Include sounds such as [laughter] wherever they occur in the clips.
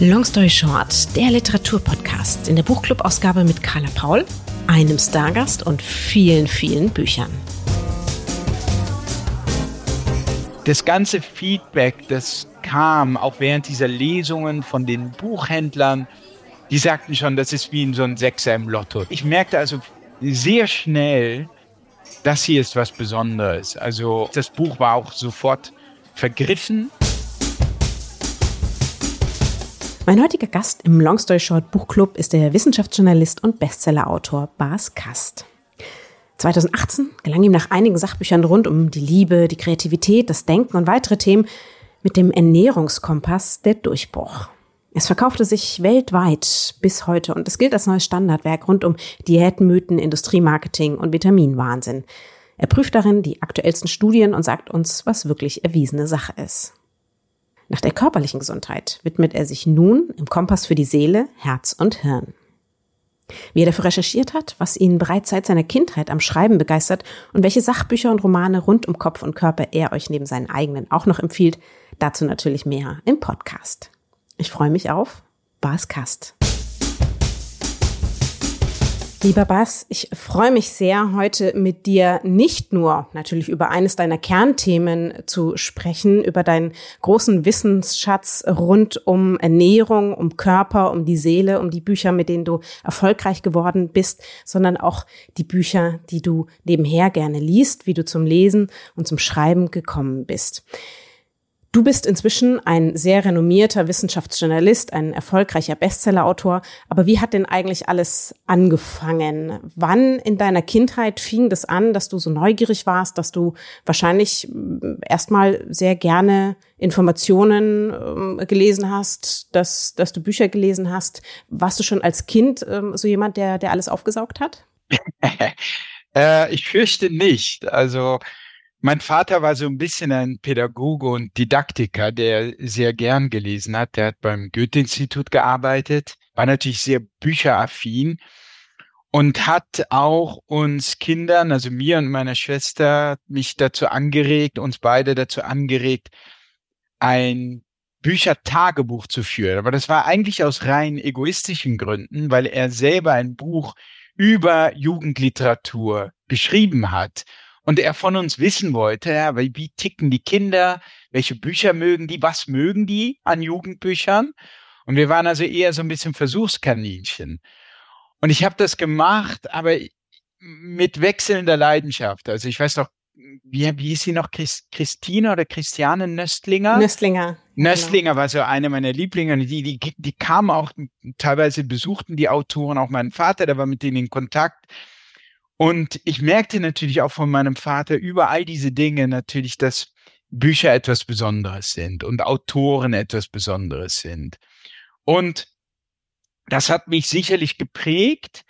Long Story Short, der Literaturpodcast in der Buchclub-Ausgabe mit Carla Paul, einem Stargast und vielen, vielen Büchern. Das ganze Feedback, das kam auch während dieser Lesungen von den Buchhändlern, die sagten schon, das ist wie in so ein Sechser im Lotto. Ich merkte also sehr schnell, das hier ist was Besonderes. Also das Buch war auch sofort vergriffen Mein heutiger Gast im Long Story Short Buchclub ist der Wissenschaftsjournalist und Bestsellerautor Bas Kast. 2018 gelang ihm nach einigen Sachbüchern rund um die Liebe, die Kreativität, das Denken und weitere Themen mit dem Ernährungskompass der Durchbruch. Es verkaufte sich weltweit bis heute und es gilt als neues Standardwerk rund um Diätmythen, Industriemarketing und Vitaminwahnsinn. Er prüft darin die aktuellsten Studien und sagt uns, was wirklich erwiesene Sache ist. Nach der körperlichen Gesundheit widmet er sich nun im Kompass für die Seele, Herz und Hirn. Wie er dafür recherchiert hat, was ihn bereits seit seiner Kindheit am Schreiben begeistert und welche Sachbücher und Romane rund um Kopf und Körper er euch neben seinen eigenen auch noch empfiehlt, dazu natürlich mehr im Podcast. Ich freue mich auf Bas Kast. Lieber Bas, ich freue mich sehr, heute mit dir nicht nur natürlich über eines deiner Kernthemen zu sprechen, über deinen großen Wissensschatz rund um Ernährung, um Körper, um die Seele, um die Bücher, mit denen du erfolgreich geworden bist, sondern auch die Bücher, die du nebenher gerne liest, wie du zum Lesen und zum Schreiben gekommen bist. Du bist inzwischen ein sehr renommierter Wissenschaftsjournalist, ein erfolgreicher Bestsellerautor. Aber wie hat denn eigentlich alles angefangen? Wann in deiner Kindheit fing das an, dass du so neugierig warst, dass du wahrscheinlich äh, erstmal sehr gerne Informationen äh, gelesen hast, dass, dass du Bücher gelesen hast? Warst du schon als Kind äh, so jemand, der, der alles aufgesaugt hat? [laughs] äh, ich fürchte nicht. Also mein Vater war so ein bisschen ein Pädagoge und Didaktiker, der sehr gern gelesen hat. Der hat beim Goethe-Institut gearbeitet, war natürlich sehr bücheraffin und hat auch uns Kindern, also mir und meiner Schwester, mich dazu angeregt, uns beide dazu angeregt, ein Büchertagebuch zu führen. Aber das war eigentlich aus rein egoistischen Gründen, weil er selber ein Buch über Jugendliteratur geschrieben hat und er von uns wissen wollte, ja, wie, wie ticken die Kinder, welche Bücher mögen die, was mögen die an Jugendbüchern. Und wir waren also eher so ein bisschen Versuchskaninchen. Und ich habe das gemacht, aber mit wechselnder Leidenschaft. Also ich weiß noch, wie, wie hieß sie noch? Christ, Christine oder Christiane Nöstlinger? Nöstlinger. Nöstlinger genau. war so eine meiner Lieblinge. Die, die, die kamen auch, teilweise besuchten die Autoren auch meinen Vater, der war mit denen in Kontakt. Und ich merkte natürlich auch von meinem Vater über all diese Dinge natürlich, dass Bücher etwas Besonderes sind und Autoren etwas Besonderes sind. Und das hat mich sicherlich geprägt,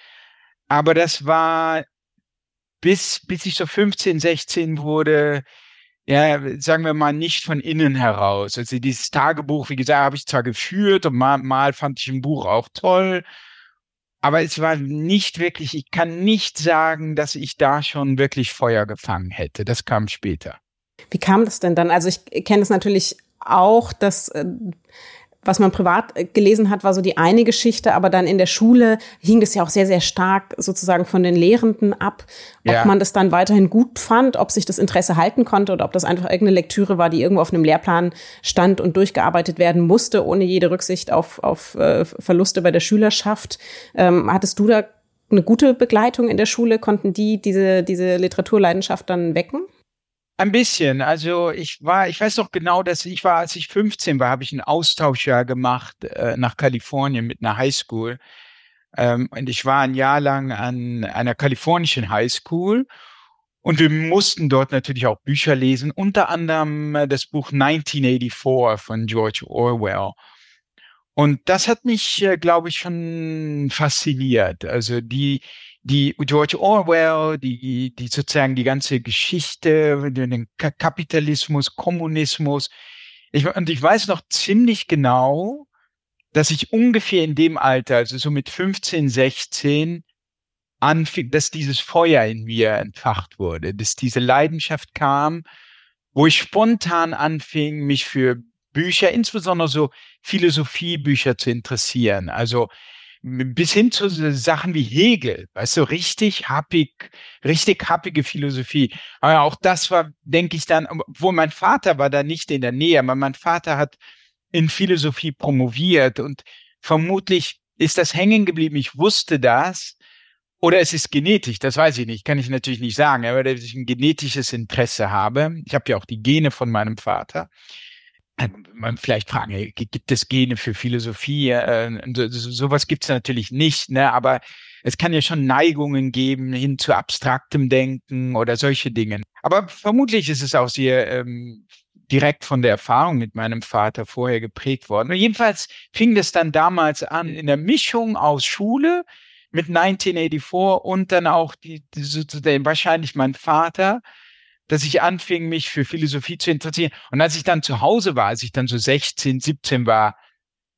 aber das war bis, bis ich so 15, 16 wurde, ja, sagen wir mal, nicht von innen heraus. Also dieses Tagebuch, wie gesagt, habe ich zwar geführt und mal, mal fand ich ein Buch auch toll, aber es war nicht wirklich, ich kann nicht sagen, dass ich da schon wirklich Feuer gefangen hätte. Das kam später. Wie kam das denn dann? Also ich kenne es natürlich auch, dass äh, was man privat äh, gelesen hat, war so die eine Geschichte, aber dann in der Schule hing das ja auch sehr, sehr stark sozusagen von den Lehrenden ab, ob ja. man das dann weiterhin gut fand, ob sich das Interesse halten konnte oder ob das einfach irgendeine Lektüre war, die irgendwo auf einem Lehrplan stand und durchgearbeitet werden musste, ohne jede Rücksicht auf, auf äh, Verluste bei der Schülerschaft. Ähm, hattest du da eine gute Begleitung in der Schule? Konnten die diese, diese Literaturleidenschaft dann wecken? Ein bisschen. Also ich war, ich weiß noch genau, dass ich war, als ich 15 war, habe ich ein Austauschjahr gemacht äh, nach Kalifornien mit einer Highschool. Ähm, und ich war ein Jahr lang an einer kalifornischen Highschool. Und wir mussten dort natürlich auch Bücher lesen, unter anderem äh, das Buch 1984 von George Orwell. Und das hat mich, äh, glaube ich, schon fasziniert. Also die, die George Orwell, die, die sozusagen die ganze Geschichte, den Kapitalismus, Kommunismus. Ich, und ich weiß noch ziemlich genau, dass ich ungefähr in dem Alter, also so mit 15, 16, anfing, dass dieses Feuer in mir entfacht wurde, dass diese Leidenschaft kam, wo ich spontan anfing, mich für Bücher, insbesondere so Philosophiebücher zu interessieren. Also bis hin zu Sachen wie Hegel, weißt du, richtig happig, richtig happige Philosophie. Aber auch das war, denke ich dann, wo mein Vater war da nicht in der Nähe, aber mein Vater hat in Philosophie promoviert und vermutlich ist das hängen geblieben. Ich wusste das. Oder es ist genetisch, das weiß ich nicht, kann ich natürlich nicht sagen, aber dass ich ein genetisches Interesse habe. Ich habe ja auch die Gene von meinem Vater. Äh, man vielleicht fragen, gibt es Gene für Philosophie? Äh, so, sowas gibt es natürlich nicht, ne? aber es kann ja schon Neigungen geben hin zu abstraktem Denken oder solche Dinge. Aber vermutlich ist es auch sehr ähm, direkt von der Erfahrung mit meinem Vater vorher geprägt worden. Und jedenfalls fing das dann damals an in der Mischung aus Schule mit 1984 und dann auch die, die wahrscheinlich mein Vater dass ich anfing, mich für Philosophie zu interessieren. Und als ich dann zu Hause war, als ich dann so 16, 17 war,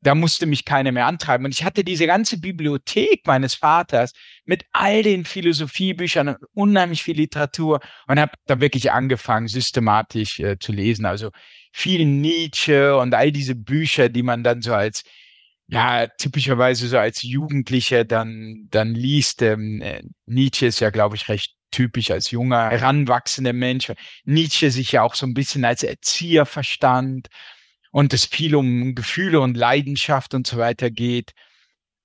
da musste mich keiner mehr antreiben. Und ich hatte diese ganze Bibliothek meines Vaters mit all den Philosophiebüchern und unheimlich viel Literatur und habe da wirklich angefangen, systematisch äh, zu lesen. Also viel Nietzsche und all diese Bücher, die man dann so als ja, typischerweise so als Jugendlicher dann, dann liest. Ähm, äh, Nietzsche ist ja, glaube ich, recht typisch als junger, heranwachsender Mensch. Nietzsche sich ja auch so ein bisschen als Erzieher verstand und es viel um Gefühle und Leidenschaft und so weiter geht.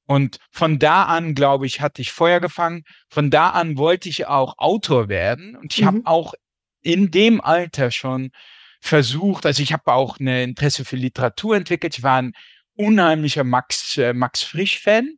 Und von da an, glaube ich, hatte ich Feuer gefangen. Von da an wollte ich auch Autor werden. Und ich mhm. habe auch in dem Alter schon versucht, also ich habe auch eine Interesse für Literatur entwickelt. Ich war ein unheimlicher Max, äh, Max Frisch-Fan.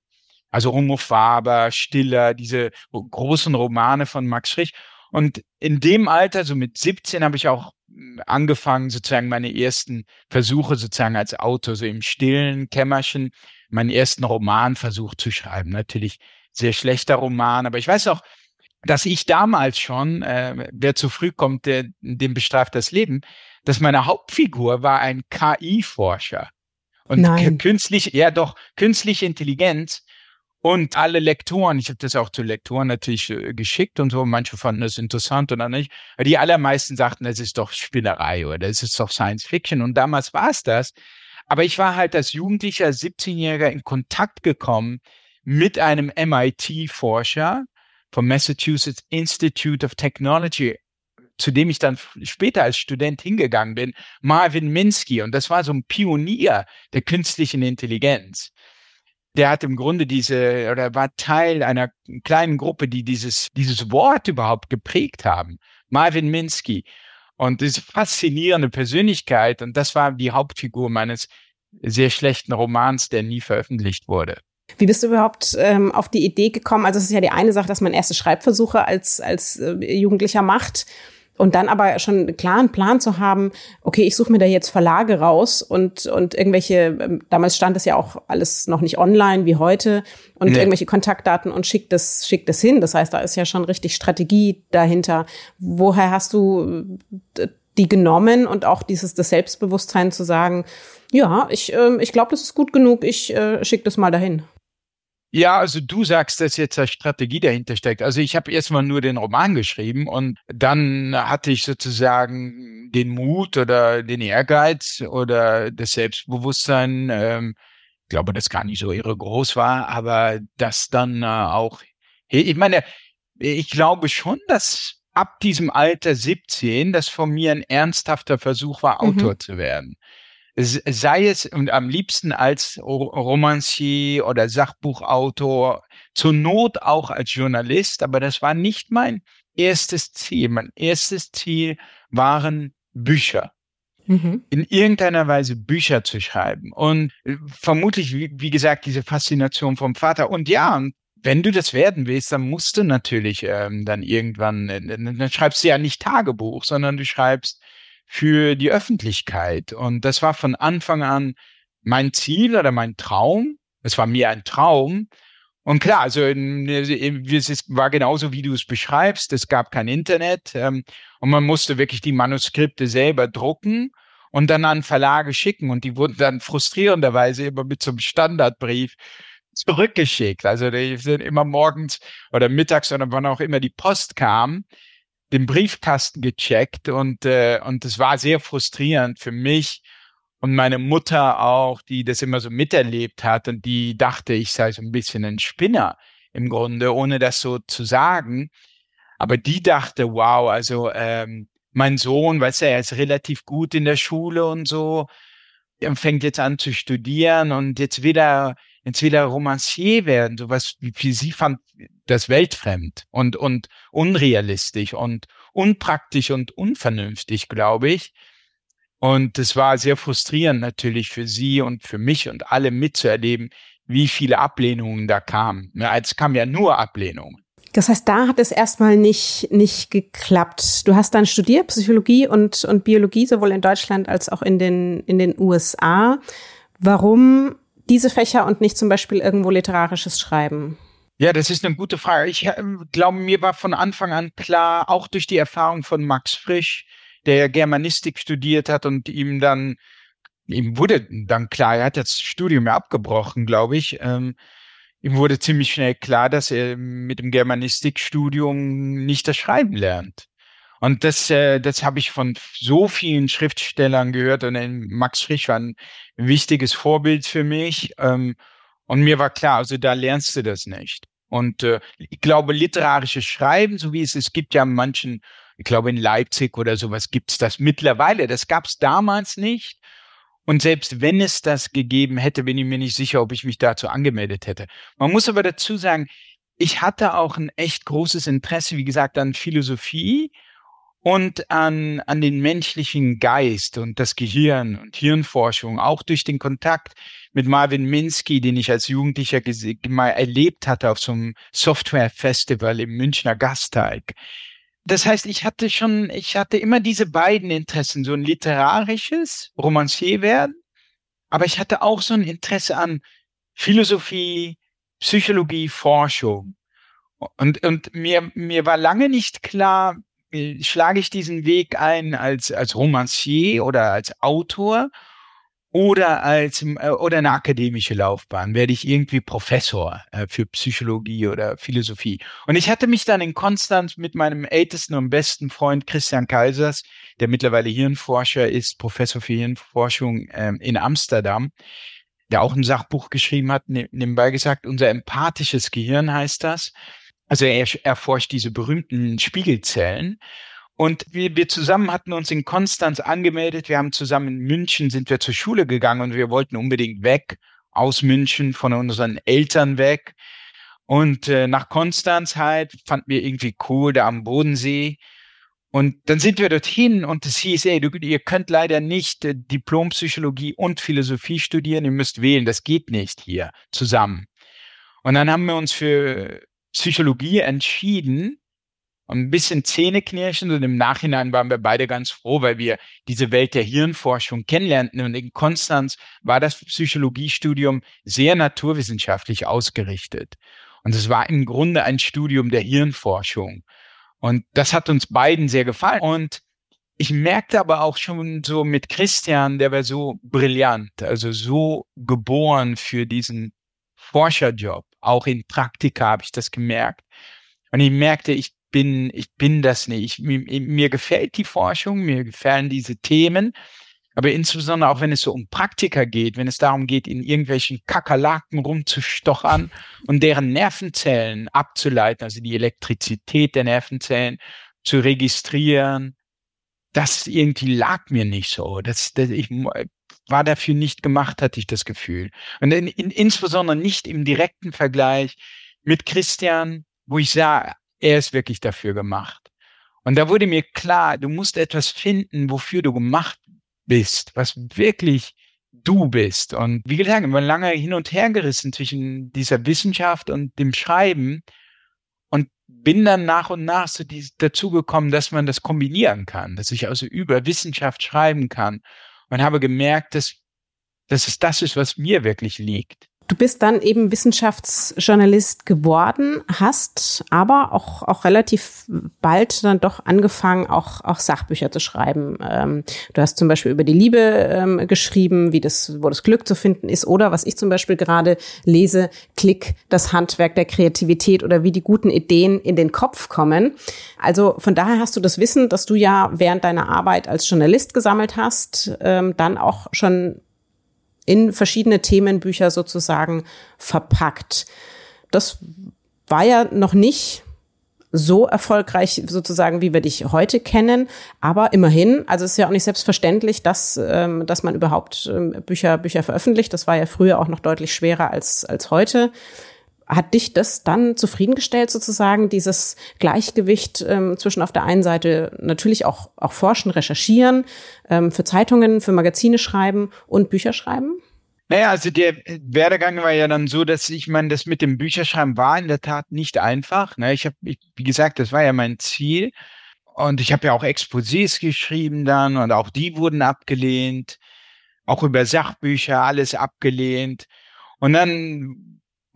Also Homo Faber, Stiller, diese großen Romane von Max Frisch. Und in dem Alter, so mit 17, habe ich auch hm, angefangen, sozusagen meine ersten Versuche sozusagen als Autor, so im stillen Kämmerchen, meinen ersten Romanversuch zu schreiben. Natürlich sehr schlechter Roman, aber ich weiß auch, dass ich damals schon, äh, wer zu früh kommt, der, dem bestraft das Leben, dass meine Hauptfigur war ein KI-Forscher. Und Nein. künstlich, ja doch, künstliche Intelligenz und alle Lektoren, ich habe das auch zu Lektoren natürlich äh, geschickt und so, manche fanden das interessant oder nicht. Die allermeisten sagten, das ist doch Spinnerei oder es ist doch Science Fiction. Und damals war es das. Aber ich war halt als Jugendlicher, 17-Jähriger in Kontakt gekommen mit einem MIT-Forscher vom Massachusetts Institute of Technology, zu dem ich dann später als Student hingegangen bin, Marvin Minsky. Und das war so ein Pionier der künstlichen Intelligenz der hat im Grunde diese oder war Teil einer kleinen Gruppe, die dieses, dieses Wort überhaupt geprägt haben. Marvin Minsky. Und diese faszinierende Persönlichkeit. Und das war die Hauptfigur meines sehr schlechten Romans, der nie veröffentlicht wurde. Wie bist du überhaupt ähm, auf die Idee gekommen? Also es ist ja die eine Sache, dass man erste Schreibversuche als, als äh, Jugendlicher macht. Und dann aber schon einen klaren Plan zu haben, okay, ich suche mir da jetzt Verlage raus und, und irgendwelche, ähm, damals stand es ja auch alles noch nicht online wie heute und nee. irgendwelche Kontaktdaten und schickt das, schickt das hin. Das heißt, da ist ja schon richtig Strategie dahinter. Woher hast du äh, die genommen und auch dieses das Selbstbewusstsein zu sagen, ja, ich, äh, ich glaube, das ist gut genug, ich äh, schicke das mal dahin. Ja, also du sagst, dass jetzt eine Strategie dahinter steckt. Also ich habe erstmal nur den Roman geschrieben und dann hatte ich sozusagen den Mut oder den Ehrgeiz oder das Selbstbewusstsein, ähm, ich glaube, das gar nicht so irre groß war, aber das dann äh, auch, ich meine, ich glaube schon, dass ab diesem Alter 17 das von mir ein ernsthafter Versuch war, mhm. Autor zu werden sei es und am liebsten als Romancier oder Sachbuchautor, zur Not auch als Journalist, aber das war nicht mein erstes Ziel. Mein erstes Ziel waren Bücher. Mhm. In irgendeiner Weise Bücher zu schreiben. Und äh, vermutlich, wie, wie gesagt, diese Faszination vom Vater. Und ja, wenn du das werden willst, dann musst du natürlich ähm, dann irgendwann, äh, dann schreibst du ja nicht Tagebuch, sondern du schreibst für die Öffentlichkeit. Und das war von Anfang an mein Ziel oder mein Traum. Es war mir ein Traum. Und klar, also es war genauso, wie du es beschreibst. Es gab kein Internet ähm, und man musste wirklich die Manuskripte selber drucken und dann an Verlage schicken. Und die wurden dann frustrierenderweise immer mit so einem Standardbrief zurückgeschickt. Also die sind immer morgens oder mittags oder wann auch immer die Post kam, den Briefkasten gecheckt und äh, und es war sehr frustrierend für mich Und meine Mutter auch, die das immer so miterlebt hat und die dachte, ich sei so ein bisschen ein Spinner im Grunde, ohne das so zu sagen. Aber die dachte, wow, also ähm, mein Sohn, weißt du, er ist relativ gut in der Schule und so, er fängt jetzt an zu studieren und jetzt wieder, jetzt wieder Romancier werden, sowas wie, wie sie fand das weltfremd und, und unrealistisch und unpraktisch und unvernünftig, glaube ich. Und es war sehr frustrierend natürlich für sie und für mich und alle mitzuerleben, wie viele Ablehnungen da kamen. Es kam ja nur Ablehnungen. Das heißt, da hat es erstmal nicht, nicht geklappt. Du hast dann studiert, Psychologie und, und Biologie, sowohl in Deutschland als auch in den, in den USA. Warum diese Fächer und nicht zum Beispiel irgendwo literarisches Schreiben? Ja, das ist eine gute Frage. Ich äh, glaube, mir war von Anfang an klar, auch durch die Erfahrung von Max Frisch, der Germanistik studiert hat und ihm dann, ihm wurde dann klar, er hat das Studium ja abgebrochen, glaube ich. Ähm, ihm wurde ziemlich schnell klar, dass er mit dem Germanistikstudium nicht das Schreiben lernt. Und das, äh, das habe ich von so vielen Schriftstellern gehört und Max Frisch war ein wichtiges Vorbild für mich. Ähm, und mir war klar, also da lernst du das nicht. Und äh, ich glaube, literarisches Schreiben, so wie es es gibt ja manchen, ich glaube in Leipzig oder sowas gibt's das mittlerweile. Das gab's damals nicht. Und selbst wenn es das gegeben hätte, bin ich mir nicht sicher, ob ich mich dazu angemeldet hätte. Man muss aber dazu sagen, ich hatte auch ein echt großes Interesse, wie gesagt, an Philosophie und an, an den menschlichen Geist und das Gehirn und Hirnforschung, auch durch den Kontakt mit Marvin Minsky, den ich als Jugendlicher mal erlebt hatte auf so einem Software-Festival im Münchner Gasteig. Das heißt, ich hatte schon, ich hatte immer diese beiden Interessen, so ein literarisches, Romancier werden, aber ich hatte auch so ein Interesse an Philosophie, Psychologie, Forschung. Und, und mir, mir war lange nicht klar, schlage ich diesen Weg ein als, als Romancier oder als Autor oder als äh, oder eine akademische Laufbahn werde ich irgendwie Professor äh, für Psychologie oder Philosophie. Und ich hatte mich dann in Konstanz mit meinem ältesten und besten Freund Christian Kaisers, der mittlerweile Hirnforscher ist, Professor für Hirnforschung ähm, in Amsterdam, der auch ein Sachbuch geschrieben hat, ne, nebenbei gesagt, unser empathisches Gehirn heißt das. Also er erforscht diese berühmten Spiegelzellen. Und wir, wir zusammen hatten uns in Konstanz angemeldet. Wir haben zusammen in München sind wir zur Schule gegangen und wir wollten unbedingt weg aus München, von unseren Eltern weg. Und äh, nach Konstanz halt fanden wir irgendwie cool, da am Bodensee. Und dann sind wir dorthin und es hieß, ey, du, ihr könnt leider nicht äh, Diplompsychologie und Philosophie studieren, ihr müsst wählen, das geht nicht hier zusammen. Und dann haben wir uns für Psychologie entschieden ein bisschen Zähneknirschen und im Nachhinein waren wir beide ganz froh, weil wir diese Welt der Hirnforschung kennenlernten. Und in Konstanz war das Psychologiestudium sehr naturwissenschaftlich ausgerichtet. Und es war im Grunde ein Studium der Hirnforschung. Und das hat uns beiden sehr gefallen. Und ich merkte aber auch schon so mit Christian, der war so brillant, also so geboren für diesen Forscherjob. Auch in Praktika habe ich das gemerkt. Und ich merkte, ich bin, ich bin das nicht. Ich, mir, mir gefällt die Forschung, mir gefallen diese Themen. Aber insbesondere auch wenn es so um Praktika geht, wenn es darum geht, in irgendwelchen Kakerlaken rumzustochern [laughs] und deren Nervenzellen abzuleiten, also die Elektrizität der Nervenzellen zu registrieren, das irgendwie lag mir nicht so. Das, das, ich war dafür nicht gemacht, hatte ich das Gefühl. Und in, in, insbesondere nicht im direkten Vergleich mit Christian, wo ich sah, er ist wirklich dafür gemacht. Und da wurde mir klar, du musst etwas finden, wofür du gemacht bist, was wirklich du bist. Und wie gesagt, ich war lange hin und her gerissen zwischen dieser Wissenschaft und dem Schreiben und bin dann nach und nach so die, dazu gekommen, dass man das kombinieren kann, dass ich also über Wissenschaft schreiben kann und habe gemerkt, dass, dass es das ist, was mir wirklich liegt. Du bist dann eben Wissenschaftsjournalist geworden, hast aber auch, auch relativ bald dann doch angefangen, auch, auch Sachbücher zu schreiben. Ähm, du hast zum Beispiel über die Liebe ähm, geschrieben, wie das, wo das Glück zu finden ist, oder was ich zum Beispiel gerade lese, Klick, das Handwerk der Kreativität oder wie die guten Ideen in den Kopf kommen. Also von daher hast du das Wissen, dass du ja während deiner Arbeit als Journalist gesammelt hast, ähm, dann auch schon in verschiedene Themenbücher sozusagen verpackt. Das war ja noch nicht so erfolgreich sozusagen, wie wir dich heute kennen. Aber immerhin, also es ist ja auch nicht selbstverständlich, dass, ähm, dass man überhaupt ähm, Bücher, Bücher veröffentlicht. Das war ja früher auch noch deutlich schwerer als, als heute. Hat dich das dann zufriedengestellt, sozusagen, dieses Gleichgewicht ähm, zwischen auf der einen Seite natürlich auch, auch forschen, recherchieren, ähm, für Zeitungen, für Magazine schreiben und Bücher schreiben? Naja, also der Werdegang war ja dann so, dass ich meine, das mit dem Bücherschreiben war in der Tat nicht einfach. Ne? Ich habe, wie gesagt, das war ja mein Ziel. Und ich habe ja auch Exposés geschrieben dann und auch die wurden abgelehnt. Auch über Sachbücher, alles abgelehnt. Und dann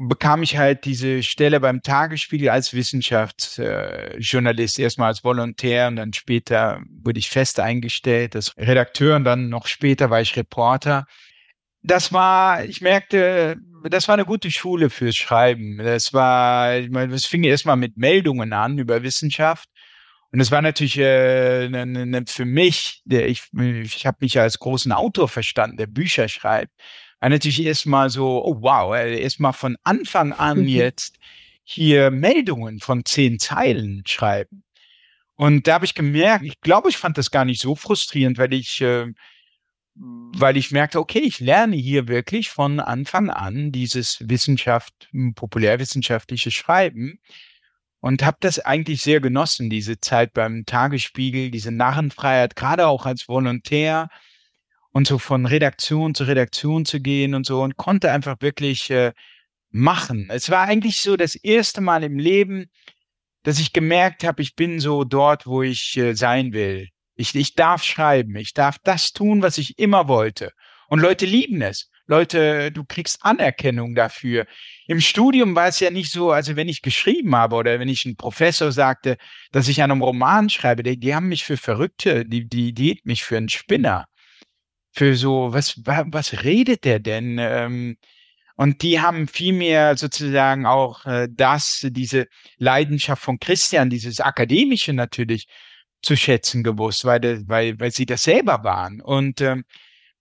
bekam ich halt diese Stelle beim Tagesspiegel als Wissenschaftsjournalist, äh, erstmal als Volontär und dann später wurde ich fest eingestellt als Redakteur und dann noch später war ich Reporter. Das war, ich merkte, das war eine gute Schule fürs Schreiben. Das war, ich meine, es fing erstmal mit Meldungen an über Wissenschaft. Und es war natürlich äh, ne, ne, für mich, der ich, ich habe mich als großen Autor verstanden, der Bücher schreibt war natürlich erstmal so, oh wow, äh, erstmal von Anfang an jetzt hier Meldungen von zehn Zeilen schreiben. Und da habe ich gemerkt, ich glaube, ich fand das gar nicht so frustrierend, weil ich, äh, weil ich merkte, okay, ich lerne hier wirklich von Anfang an dieses Wissenschaft, populärwissenschaftliche Schreiben und habe das eigentlich sehr genossen, diese Zeit beim Tagesspiegel, diese Narrenfreiheit, gerade auch als Volontär und so von Redaktion zu Redaktion zu gehen und so und konnte einfach wirklich äh, machen. Es war eigentlich so das erste Mal im Leben, dass ich gemerkt habe, ich bin so dort, wo ich äh, sein will. Ich, ich darf schreiben, ich darf das tun, was ich immer wollte. Und Leute lieben es. Leute, du kriegst Anerkennung dafür. Im Studium war es ja nicht so, also wenn ich geschrieben habe oder wenn ich ein Professor sagte, dass ich an einem Roman schreibe, die, die haben mich für Verrückte, die, die, die mich für einen Spinner für so, was, was redet der denn? Ähm, und die haben vielmehr sozusagen auch äh, das, diese Leidenschaft von Christian, dieses Akademische natürlich zu schätzen gewusst, weil, weil, weil sie das selber waren. Und ähm,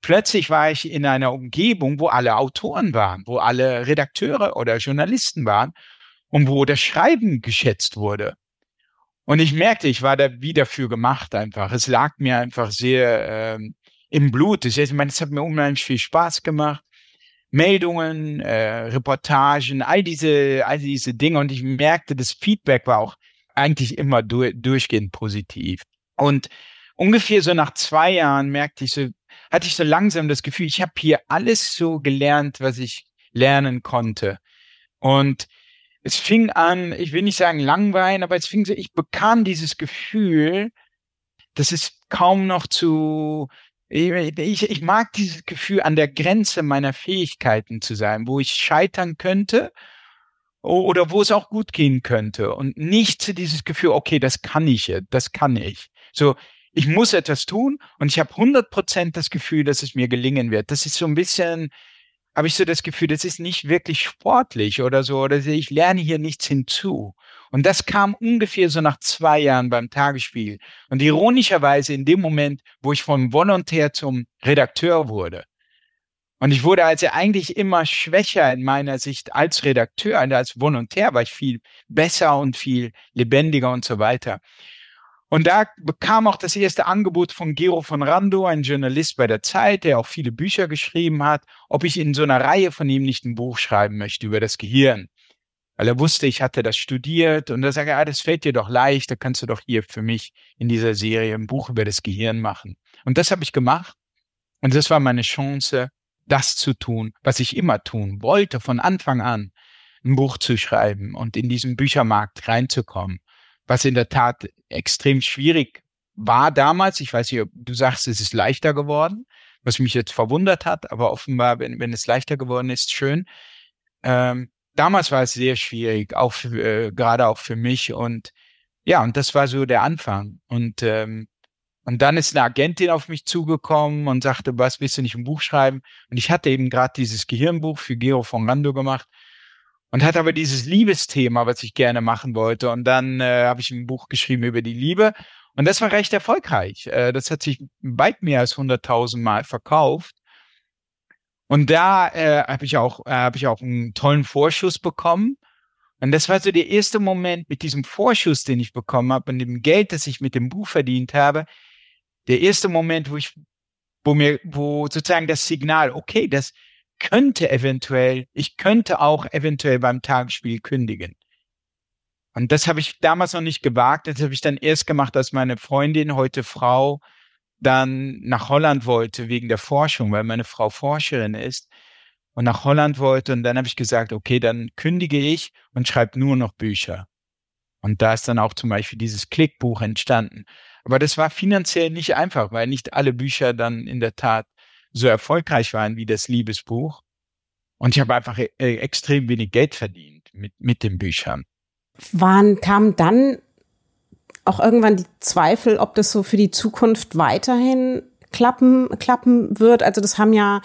plötzlich war ich in einer Umgebung, wo alle Autoren waren, wo alle Redakteure oder Journalisten waren und wo das Schreiben geschätzt wurde. Und ich merkte, ich war da wie dafür gemacht einfach. Es lag mir einfach sehr ähm, im Blut. Das heißt, ich meine, es hat mir unheimlich viel Spaß gemacht. Meldungen, äh, Reportagen, all diese, all diese Dinge. Und ich merkte, das Feedback war auch eigentlich immer du durchgehend positiv. Und ungefähr so nach zwei Jahren merkte ich so, hatte ich so langsam das Gefühl, ich habe hier alles so gelernt, was ich lernen konnte. Und es fing an, ich will nicht sagen langweilen, aber es fing so, ich bekam dieses Gefühl, dass es kaum noch zu, ich, ich mag dieses Gefühl, an der Grenze meiner Fähigkeiten zu sein, wo ich scheitern könnte oder wo es auch gut gehen könnte und nicht dieses Gefühl, okay, das kann ich, das kann ich. So, ich muss etwas tun und ich habe 100 Prozent das Gefühl, dass es mir gelingen wird. Das ist so ein bisschen, habe ich so das Gefühl, das ist nicht wirklich sportlich oder so, oder ich lerne hier nichts hinzu. Und das kam ungefähr so nach zwei Jahren beim Tagesspiegel. Und ironischerweise in dem Moment, wo ich vom Volontär zum Redakteur wurde. Und ich wurde also eigentlich immer schwächer in meiner Sicht als Redakteur, und als Volontär war ich viel besser und viel lebendiger und so weiter. Und da bekam auch das erste Angebot von Gero von Rando, ein Journalist bei der Zeit, der auch viele Bücher geschrieben hat, ob ich in so einer Reihe von ihm nicht ein Buch schreiben möchte über das Gehirn weil er wusste, ich hatte das studiert und er sagte, ah, das fällt dir doch leicht, da kannst du doch hier für mich in dieser Serie ein Buch über das Gehirn machen. Und das habe ich gemacht und das war meine Chance, das zu tun, was ich immer tun wollte, von Anfang an, ein Buch zu schreiben und in diesen Büchermarkt reinzukommen, was in der Tat extrem schwierig war damals. Ich weiß nicht, ob du sagst, es ist leichter geworden, was mich jetzt verwundert hat, aber offenbar, wenn, wenn es leichter geworden ist, schön. ähm, damals war es sehr schwierig, auch für, äh, gerade auch für mich und ja, und das war so der Anfang und ähm, und dann ist eine Agentin auf mich zugekommen und sagte, was willst du nicht ein Buch schreiben? Und ich hatte eben gerade dieses Gehirnbuch für Gero von Rando gemacht und hatte aber dieses Liebesthema, was ich gerne machen wollte. Und dann äh, habe ich ein Buch geschrieben über die Liebe und das war recht erfolgreich. Äh, das hat sich weit mehr als 100.000 Mal verkauft. Und da äh, habe ich auch äh, habe ich auch einen tollen Vorschuss bekommen. Und das war so der erste Moment mit diesem Vorschuss, den ich bekommen habe und dem Geld, das ich mit dem Buch verdient habe. Der erste Moment, wo ich, wo mir, wo sozusagen das Signal, okay, das könnte eventuell, ich könnte auch eventuell beim Tagesspiel kündigen. Und das habe ich damals noch nicht gewagt. Das habe ich dann erst gemacht, als meine Freundin, heute Frau, dann nach Holland wollte wegen der Forschung, weil meine Frau Forscherin ist und nach Holland wollte. Und dann habe ich gesagt, okay, dann kündige ich und schreibe nur noch Bücher. Und da ist dann auch zum Beispiel dieses Klickbuch entstanden. Aber das war finanziell nicht einfach, weil nicht alle Bücher dann in der Tat so erfolgreich waren wie das Liebesbuch. Und ich habe einfach äh, extrem wenig Geld verdient mit, mit den Büchern. Wann kam dann auch irgendwann die Zweifel, ob das so für die Zukunft weiterhin klappen, klappen wird? Also das haben ja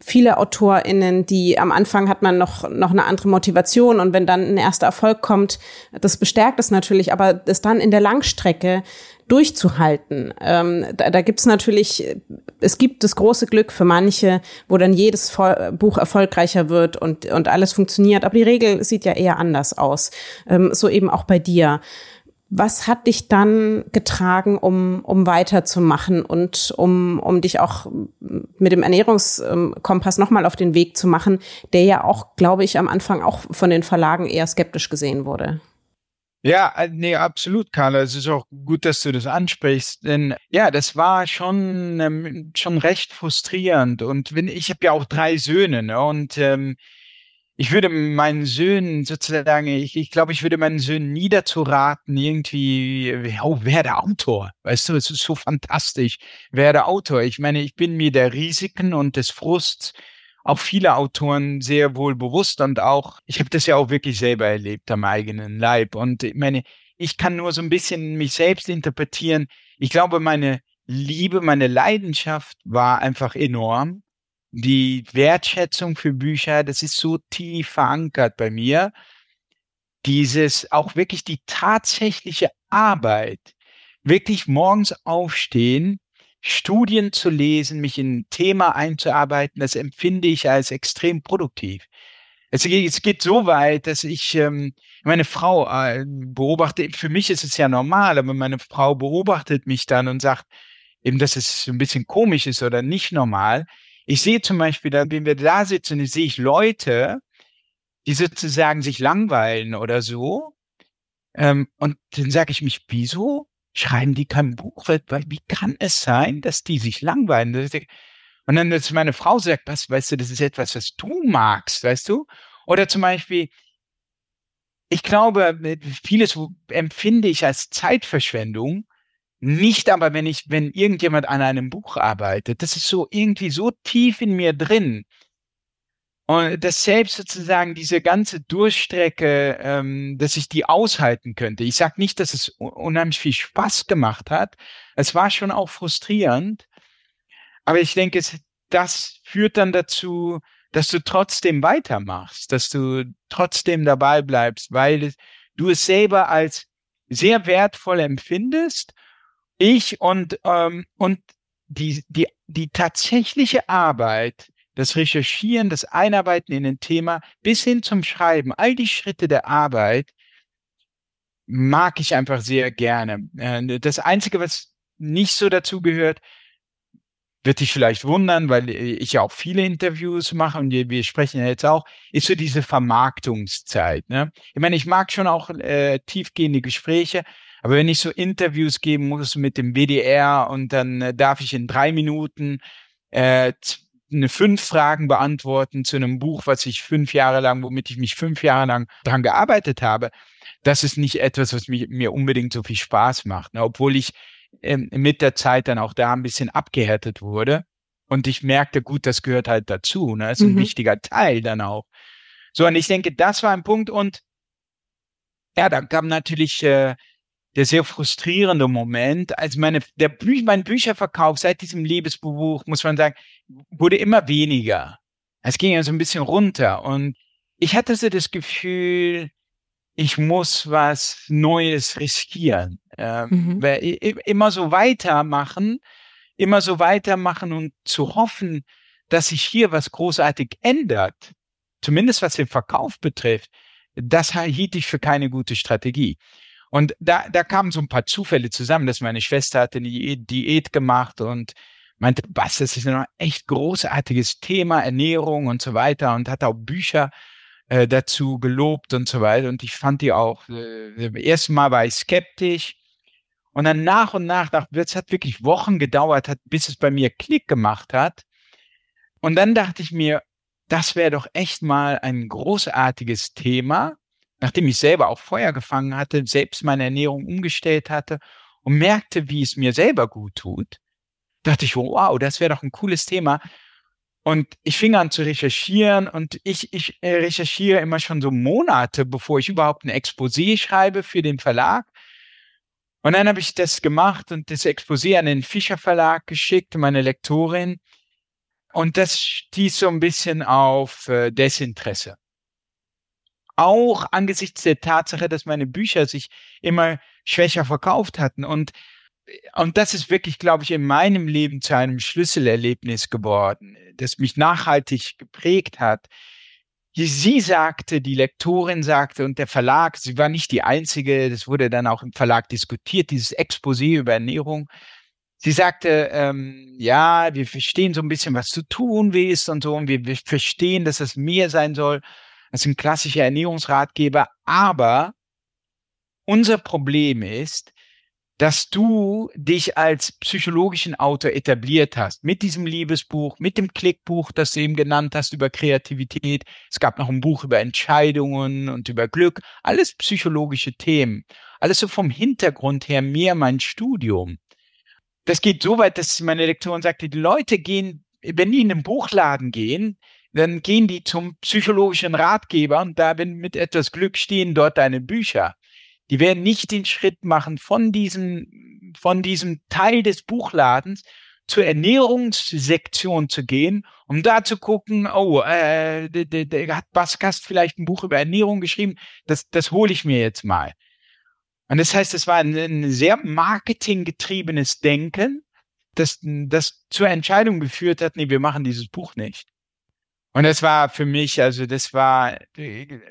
viele AutorInnen, die am Anfang hat man noch, noch eine andere Motivation und wenn dann ein erster Erfolg kommt, das bestärkt es natürlich, aber das dann in der Langstrecke durchzuhalten. Ähm, da da gibt es natürlich, es gibt das große Glück für manche, wo dann jedes Buch erfolgreicher wird und, und alles funktioniert. Aber die Regel sieht ja eher anders aus. Ähm, so eben auch bei dir. Was hat dich dann getragen, um, um weiterzumachen und um, um dich auch mit dem Ernährungskompass nochmal auf den Weg zu machen, der ja auch, glaube ich, am Anfang auch von den Verlagen eher skeptisch gesehen wurde? Ja, äh, nee, absolut, Carla. Es ist auch gut, dass du das ansprichst, denn ja, das war schon ähm, schon recht frustrierend. Und wenn ich habe ja auch drei Söhne, ne? Und ähm, ich würde meinen Söhnen sozusagen, ich, ich glaube, ich würde meinen Söhnen nie dazu raten, irgendwie, oh, werde Autor. Weißt du, es ist so fantastisch. Werde Autor. Ich meine, ich bin mir der Risiken und des Frusts auch viele Autoren sehr wohl bewusst und auch, ich habe das ja auch wirklich selber erlebt am eigenen Leib. Und ich meine, ich kann nur so ein bisschen mich selbst interpretieren. Ich glaube, meine Liebe, meine Leidenschaft war einfach enorm die Wertschätzung für Bücher, das ist so tief verankert bei mir. Dieses auch wirklich die tatsächliche Arbeit, wirklich morgens aufstehen, Studien zu lesen, mich in ein Thema einzuarbeiten, das empfinde ich als extrem produktiv. Es geht, es geht so weit, dass ich ähm, meine Frau äh, beobachte, für mich ist es ja normal, aber meine Frau beobachtet mich dann und sagt eben, dass es ein bisschen komisch ist oder nicht normal. Ich sehe zum Beispiel, da, wenn wir da sitzen, sehe ich Leute, die sozusagen sich langweilen oder so. Ähm, und dann sage ich mich, wieso schreiben die kein Buch? Weil, wie kann es sein, dass die sich langweilen? Und dann, dass meine Frau sagt, was, weißt du, das ist etwas, was du magst, weißt du? Oder zum Beispiel, ich glaube, vieles empfinde ich als Zeitverschwendung, nicht aber, wenn ich, wenn irgendjemand an einem Buch arbeitet. Das ist so irgendwie so tief in mir drin. Und das selbst sozusagen diese ganze Durchstrecke, ähm, dass ich die aushalten könnte. Ich sage nicht, dass es unheimlich viel Spaß gemacht hat. Es war schon auch frustrierend. Aber ich denke, es, das führt dann dazu, dass du trotzdem weitermachst, dass du trotzdem dabei bleibst, weil du es selber als sehr wertvoll empfindest ich und, ähm, und die, die, die tatsächliche Arbeit, das Recherchieren, das Einarbeiten in ein Thema bis hin zum Schreiben, all die Schritte der Arbeit mag ich einfach sehr gerne. Äh, das Einzige, was nicht so dazu gehört, wird dich vielleicht wundern, weil ich ja auch viele Interviews mache und wir sprechen ja jetzt auch, ist so diese Vermarktungszeit. Ne? Ich meine, ich mag schon auch äh, tiefgehende Gespräche, aber wenn ich so Interviews geben muss mit dem WDR und dann äh, darf ich in drei Minuten äh, eine fünf Fragen beantworten zu einem Buch, was ich fünf Jahre lang, womit ich mich fünf Jahre lang dran gearbeitet habe, das ist nicht etwas, was mich, mir unbedingt so viel Spaß macht. Ne? Obwohl ich ähm, mit der Zeit dann auch da ein bisschen abgehärtet wurde. Und ich merkte, gut, das gehört halt dazu. Ne? Das ist ein mhm. wichtiger Teil dann auch. So, und ich denke, das war ein Punkt. Und ja, da kam natürlich äh, der sehr frustrierende Moment, als meine, der Bü mein Bücherverkauf seit diesem Liebesbuch, muss man sagen, wurde immer weniger. Es ging ja so ein bisschen runter. Und ich hatte so das Gefühl, ich muss was Neues riskieren. Ähm, mhm. Immer so weitermachen, immer so weitermachen und zu hoffen, dass sich hier was großartig ändert, zumindest was den Verkauf betrifft, das hielt ich für keine gute Strategie. Und da, da kamen so ein paar Zufälle zusammen, dass meine Schwester hatte eine Diät gemacht und meinte, was, das ist ein echt großartiges Thema, Ernährung und so weiter und hat auch Bücher äh, dazu gelobt und so weiter. Und ich fand die auch, äh, ersten Mal war ich skeptisch. Und dann nach und nach, nach, es hat wirklich Wochen gedauert, hat, bis es bei mir Klick gemacht hat. Und dann dachte ich mir, das wäre doch echt mal ein großartiges Thema, nachdem ich selber auch Feuer gefangen hatte, selbst meine Ernährung umgestellt hatte und merkte, wie es mir selber gut tut, dachte ich, wow, das wäre doch ein cooles Thema. Und ich fing an zu recherchieren und ich, ich äh, recherchiere immer schon so Monate, bevor ich überhaupt ein Exposé schreibe für den Verlag. Und dann habe ich das gemacht und das Exposé an den Fischer Verlag geschickt, meine Lektorin. Und das stieß so ein bisschen auf äh, Desinteresse. Auch angesichts der Tatsache, dass meine Bücher sich immer schwächer verkauft hatten. Und und das ist wirklich, glaube ich, in meinem Leben zu einem Schlüsselerlebnis geworden, das mich nachhaltig geprägt hat. Sie sagte, die Lektorin sagte und der Verlag, sie war nicht die einzige, das wurde dann auch im Verlag diskutiert, dieses Exposé über Ernährung. Sie sagte, ähm, ja, wir verstehen so ein bisschen, was zu tun ist und so, und wir, wir verstehen, dass es mehr sein soll als ein klassischer Ernährungsratgeber, aber unser Problem ist, dass du dich als psychologischen Autor etabliert hast. Mit diesem Liebesbuch, mit dem Klickbuch, das du eben genannt hast über Kreativität. Es gab noch ein Buch über Entscheidungen und über Glück. Alles psychologische Themen. Alles so vom Hintergrund her mehr mein Studium. Das geht so weit, dass meine Lektorin sagte, die Leute gehen, wenn die in den Buchladen gehen, dann gehen die zum psychologischen Ratgeber und da, mit etwas Glück stehen dort deine Bücher. Die werden nicht den Schritt machen von diesem, von diesem Teil des Buchladens zur Ernährungssektion zu gehen, um da zu gucken, oh, äh, der, der, der hat Baskast vielleicht ein Buch über Ernährung geschrieben, das, das hole ich mir jetzt mal. Und das heißt, es war ein, ein sehr marketinggetriebenes Denken, das, das zur Entscheidung geführt hat, nee, wir machen dieses Buch nicht. Und das war für mich, also das war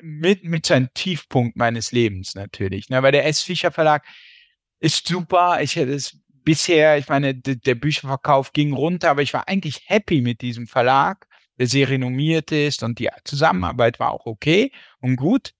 mit, mit so einem Tiefpunkt meines Lebens natürlich. Ne? Weil der S. Fischer Verlag ist super. Ich hätte es bisher, ich meine, der Bücherverkauf ging runter, aber ich war eigentlich happy mit diesem Verlag, der sehr renommiert ist und die Zusammenarbeit war auch okay und gut.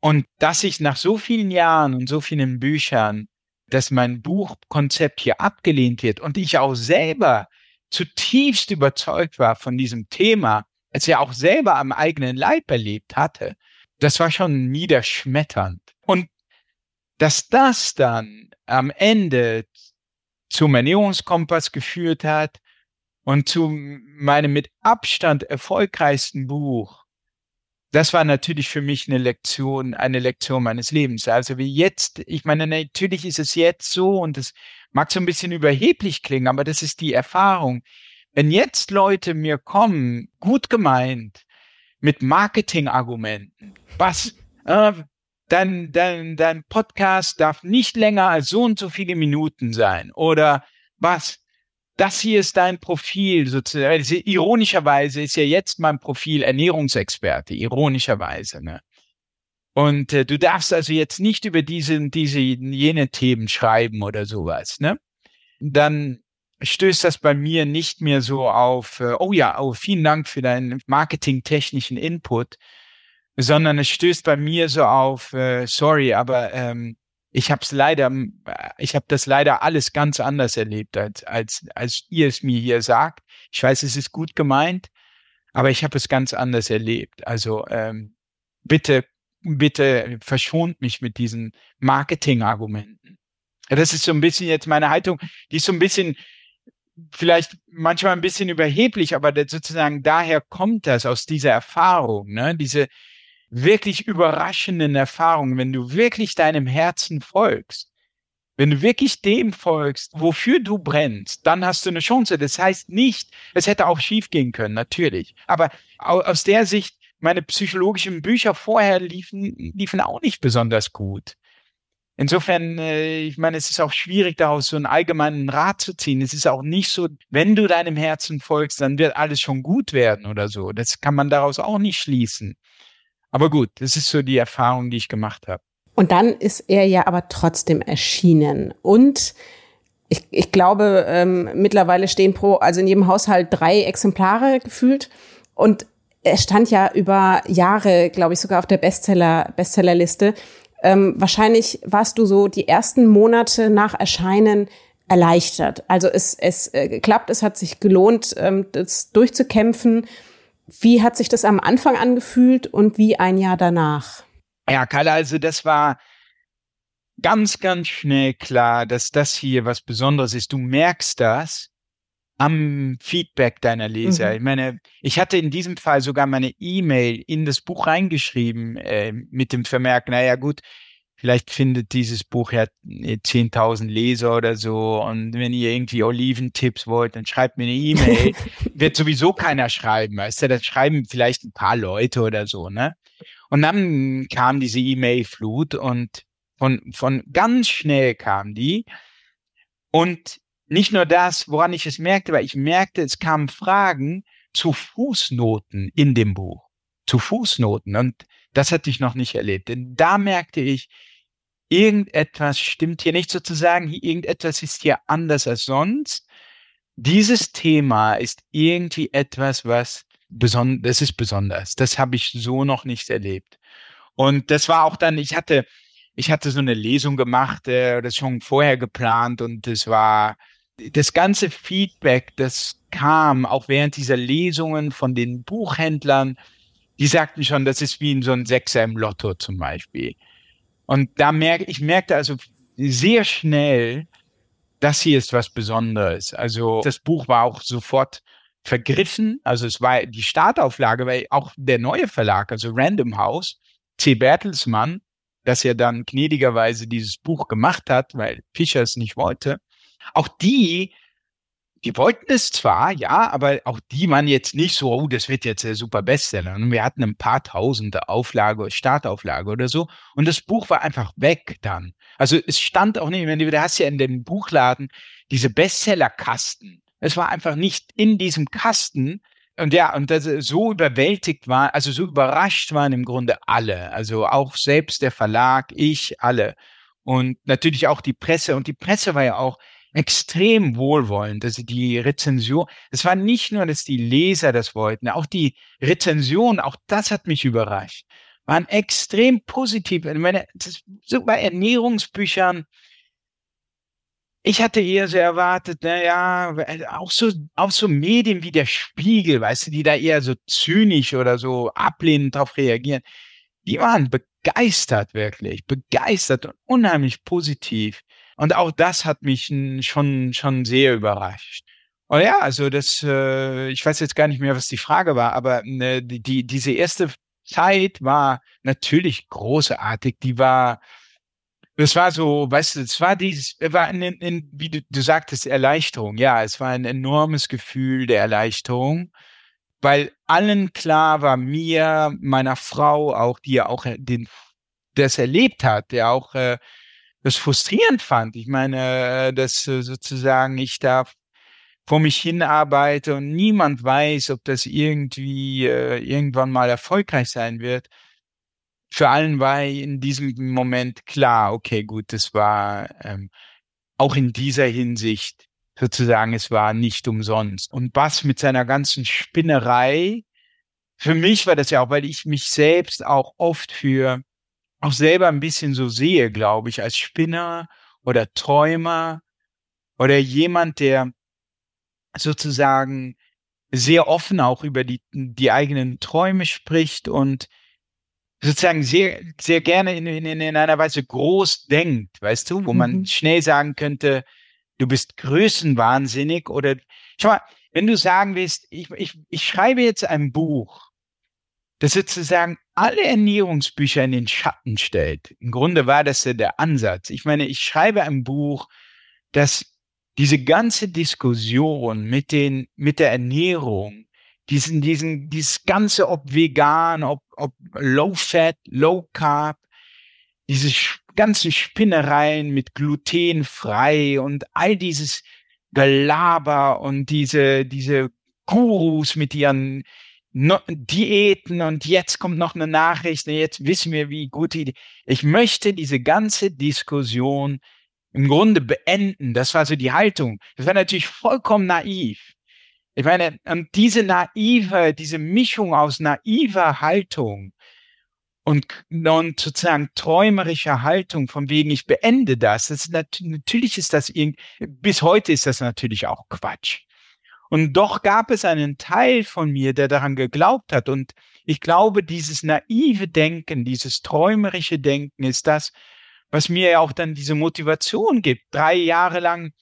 Und dass ich nach so vielen Jahren und so vielen Büchern, dass mein Buchkonzept hier abgelehnt wird und ich auch selber zutiefst überzeugt war von diesem Thema, als er auch selber am eigenen Leib erlebt hatte, das war schon niederschmetternd. Und dass das dann am Ende zum Ernährungskompass geführt hat und zu meinem mit Abstand erfolgreichsten Buch, das war natürlich für mich eine Lektion, eine Lektion meines Lebens. Also wie jetzt, ich meine, natürlich ist es jetzt so und es Mag so ein bisschen überheblich klingen, aber das ist die Erfahrung. Wenn jetzt Leute mir kommen, gut gemeint, mit Marketingargumenten, was, äh, dein, dein, dein Podcast darf nicht länger als so und so viele Minuten sein oder was, das hier ist dein Profil, sozusagen. Ironischerweise ist ja jetzt mein Profil Ernährungsexperte, ironischerweise. Ne? Und äh, du darfst also jetzt nicht über diese, diese, jene Themen schreiben oder sowas, ne? Dann stößt das bei mir nicht mehr so auf, äh, oh ja, oh, vielen Dank für deinen marketingtechnischen Input, sondern es stößt bei mir so auf, äh, sorry, aber ähm, ich habe es leider, ich habe das leider alles ganz anders erlebt, als, als, als ihr es mir hier sagt. Ich weiß, es ist gut gemeint, aber ich habe es ganz anders erlebt. Also ähm, bitte bitte verschont mich mit diesen Marketing-Argumenten. Das ist so ein bisschen jetzt meine Haltung, die ist so ein bisschen vielleicht manchmal ein bisschen überheblich, aber sozusagen daher kommt das aus dieser Erfahrung, ne? Diese wirklich überraschenden Erfahrungen, wenn du wirklich deinem Herzen folgst. Wenn du wirklich dem folgst, wofür du brennst, dann hast du eine Chance. Das heißt nicht, es hätte auch schief gehen können, natürlich. Aber aus der Sicht, meine psychologischen Bücher vorher liefen, liefen auch nicht besonders gut. Insofern, äh, ich meine, es ist auch schwierig, daraus so einen allgemeinen Rat zu ziehen. Es ist auch nicht so, wenn du deinem Herzen folgst, dann wird alles schon gut werden oder so. Das kann man daraus auch nicht schließen. Aber gut, das ist so die Erfahrung, die ich gemacht habe. Und dann ist er ja aber trotzdem erschienen. Und ich, ich glaube, ähm, mittlerweile stehen pro, also in jedem Haushalt drei Exemplare gefühlt. Und er stand ja über Jahre, glaube ich, sogar auf der Bestseller, Bestsellerliste. Ähm, wahrscheinlich warst du so die ersten Monate nach Erscheinen erleichtert. Also es, es äh, geklappt, es hat sich gelohnt, ähm, das durchzukämpfen. Wie hat sich das am Anfang angefühlt und wie ein Jahr danach? Ja, Kalle, also das war ganz, ganz schnell klar, dass das hier was Besonderes ist. Du merkst das am Feedback deiner Leser. Mhm. Ich meine, ich hatte in diesem Fall sogar meine E-Mail in das Buch reingeschrieben äh, mit dem Vermerk, naja gut, vielleicht findet dieses Buch ja 10.000 Leser oder so und wenn ihr irgendwie Oliventipps wollt, dann schreibt mir eine E-Mail. [laughs] Wird sowieso keiner schreiben, weißt du, das schreiben vielleicht ein paar Leute oder so, ne? Und dann kam diese E-Mail-Flut und von, von ganz schnell kam die und nicht nur das, woran ich es merkte, weil ich merkte, es kamen Fragen zu Fußnoten in dem Buch. Zu Fußnoten. Und das hatte ich noch nicht erlebt. Denn da merkte ich, irgendetwas stimmt hier nicht sozusagen, irgendetwas ist hier anders als sonst. Dieses Thema ist irgendwie etwas, was besonders, das ist besonders. Das habe ich so noch nicht erlebt. Und das war auch dann, ich hatte, ich hatte so eine Lesung gemacht, äh, das schon vorher geplant und es war, das ganze Feedback, das kam, auch während dieser Lesungen von den Buchhändlern, die sagten schon, das ist wie in so ein Sechser im Lotto zum Beispiel. Und da merke ich merkte also sehr schnell, das hier ist was Besonderes. Also das Buch war auch sofort vergriffen. Also es war die Startauflage, weil auch der neue Verlag, also Random House, C. Bertelsmann, das ja dann gnädigerweise dieses Buch gemacht hat, weil Fischer es nicht wollte, auch die, die wollten es zwar, ja, aber auch die waren jetzt nicht so, oh, das wird jetzt der super Bestseller. Und wir hatten ein paar tausende Auflage, Startauflage oder so. Und das Buch war einfach weg dann. Also es stand auch nicht, wenn du, da hast ja in dem Buchladen diese Bestsellerkasten. Es war einfach nicht in diesem Kasten. Und ja, und das so überwältigt war, also so überrascht waren im Grunde alle. Also auch selbst der Verlag, ich, alle. Und natürlich auch die Presse. Und die Presse war ja auch, extrem wohlwollend. Also die Rezension, es war nicht nur, dass die Leser das wollten, auch die Rezension, auch das hat mich überrascht, waren extrem positiv. Ich meine, das, so bei Ernährungsbüchern, ich hatte eher so erwartet, naja, auch so, auch so Medien wie der Spiegel, weißt du, die da eher so zynisch oder so ablehnend darauf reagieren, die waren begeistert wirklich, begeistert und unheimlich positiv. Und auch das hat mich schon, schon sehr überrascht. Oh ja, also das, äh, ich weiß jetzt gar nicht mehr, was die Frage war, aber ne, die, die, diese erste Zeit war natürlich großartig. Die war, das war so, weißt du, es war dieses, war in, in, wie du, du sagtest, Erleichterung. Ja, es war ein enormes Gefühl der Erleichterung, weil allen klar war, mir, meiner Frau auch, die ja auch den, das erlebt hat, der auch äh, das frustrierend fand. Ich meine, äh, dass äh, sozusagen ich da vor mich hinarbeite und niemand weiß, ob das irgendwie äh, irgendwann mal erfolgreich sein wird. Für allen war in diesem Moment klar, okay, gut, das war ähm, auch in dieser Hinsicht sozusagen, es war nicht umsonst. Und Bass mit seiner ganzen Spinnerei, für mich war das ja auch, weil ich mich selbst auch oft für auch selber ein bisschen so sehe, glaube ich, als Spinner oder Träumer oder jemand, der sozusagen sehr offen auch über die, die eigenen Träume spricht und sozusagen sehr, sehr gerne in, in, in einer Weise groß denkt, weißt du, wo man mhm. schnell sagen könnte, du bist größenwahnsinnig oder schau mal, wenn du sagen willst, ich, ich, ich schreibe jetzt ein Buch, das sozusagen alle Ernährungsbücher in den Schatten stellt. Im Grunde war das ja der Ansatz. Ich meine, ich schreibe ein Buch, das diese ganze Diskussion mit den, mit der Ernährung, diesen, diesen, dieses ganze, ob vegan, ob, ob low fat, low carb, diese ganzen Spinnereien mit glutenfrei und all dieses Gelaber und diese, diese Gurus mit ihren no Diäten und jetzt kommt noch eine Nachricht, jetzt wissen wir, wie gut die, ich möchte diese ganze Diskussion im Grunde beenden. Das war so die Haltung. Das war natürlich vollkommen naiv. Ich meine, und diese naive, diese Mischung aus naiver Haltung und, und sozusagen träumerischer Haltung von wegen, ich beende das, das ist natürlich ist das irgendwie, bis heute ist das natürlich auch Quatsch. Und doch gab es einen Teil von mir, der daran geglaubt hat. Und ich glaube, dieses naive Denken, dieses träumerische Denken ist das, was mir ja auch dann diese Motivation gibt, drei Jahre lang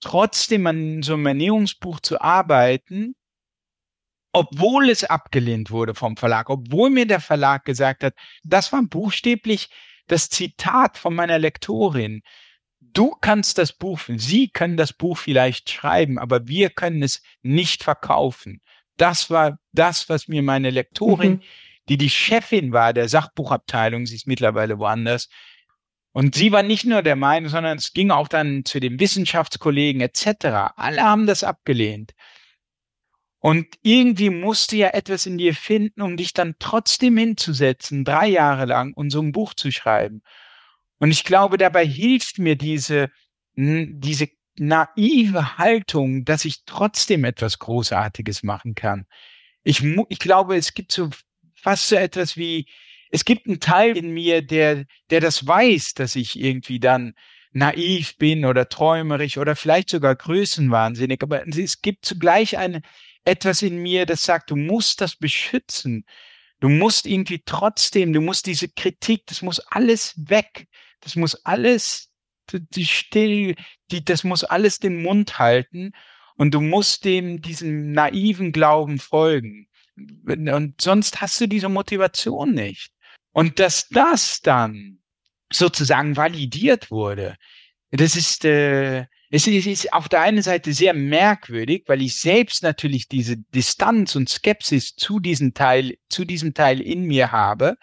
trotzdem an so einem Ernährungsbuch zu arbeiten, obwohl es abgelehnt wurde vom Verlag, obwohl mir der Verlag gesagt hat, das war buchstäblich das Zitat von meiner Lektorin. Du kannst das Buch, Sie können das Buch vielleicht schreiben, aber wir können es nicht verkaufen. Das war das, was mir meine Lektorin, mhm. die die Chefin war der Sachbuchabteilung, sie ist mittlerweile woanders, und sie war nicht nur der Meinung, sondern es ging auch dann zu den Wissenschaftskollegen etc. Alle haben das abgelehnt. Und irgendwie musste ja etwas in dir finden, um dich dann trotzdem hinzusetzen, drei Jahre lang und so ein Buch zu schreiben. Und ich glaube, dabei hilft mir diese, diese naive Haltung, dass ich trotzdem etwas Großartiges machen kann. Ich, ich glaube, es gibt so fast so etwas wie, es gibt einen Teil in mir, der, der das weiß, dass ich irgendwie dann naiv bin oder träumerisch oder vielleicht sogar größenwahnsinnig. Aber es gibt zugleich eine, etwas in mir, das sagt, du musst das beschützen. Du musst irgendwie trotzdem, du musst diese Kritik, das muss alles weg. Das muss alles die still, die, das muss alles den Mund halten und du musst dem, diesem naiven Glauben folgen. Und sonst hast du diese Motivation nicht. Und dass das dann sozusagen validiert wurde, das ist, äh, es ist auf der einen Seite sehr merkwürdig, weil ich selbst natürlich diese Distanz und Skepsis zu diesem Teil, zu diesem Teil in mir habe.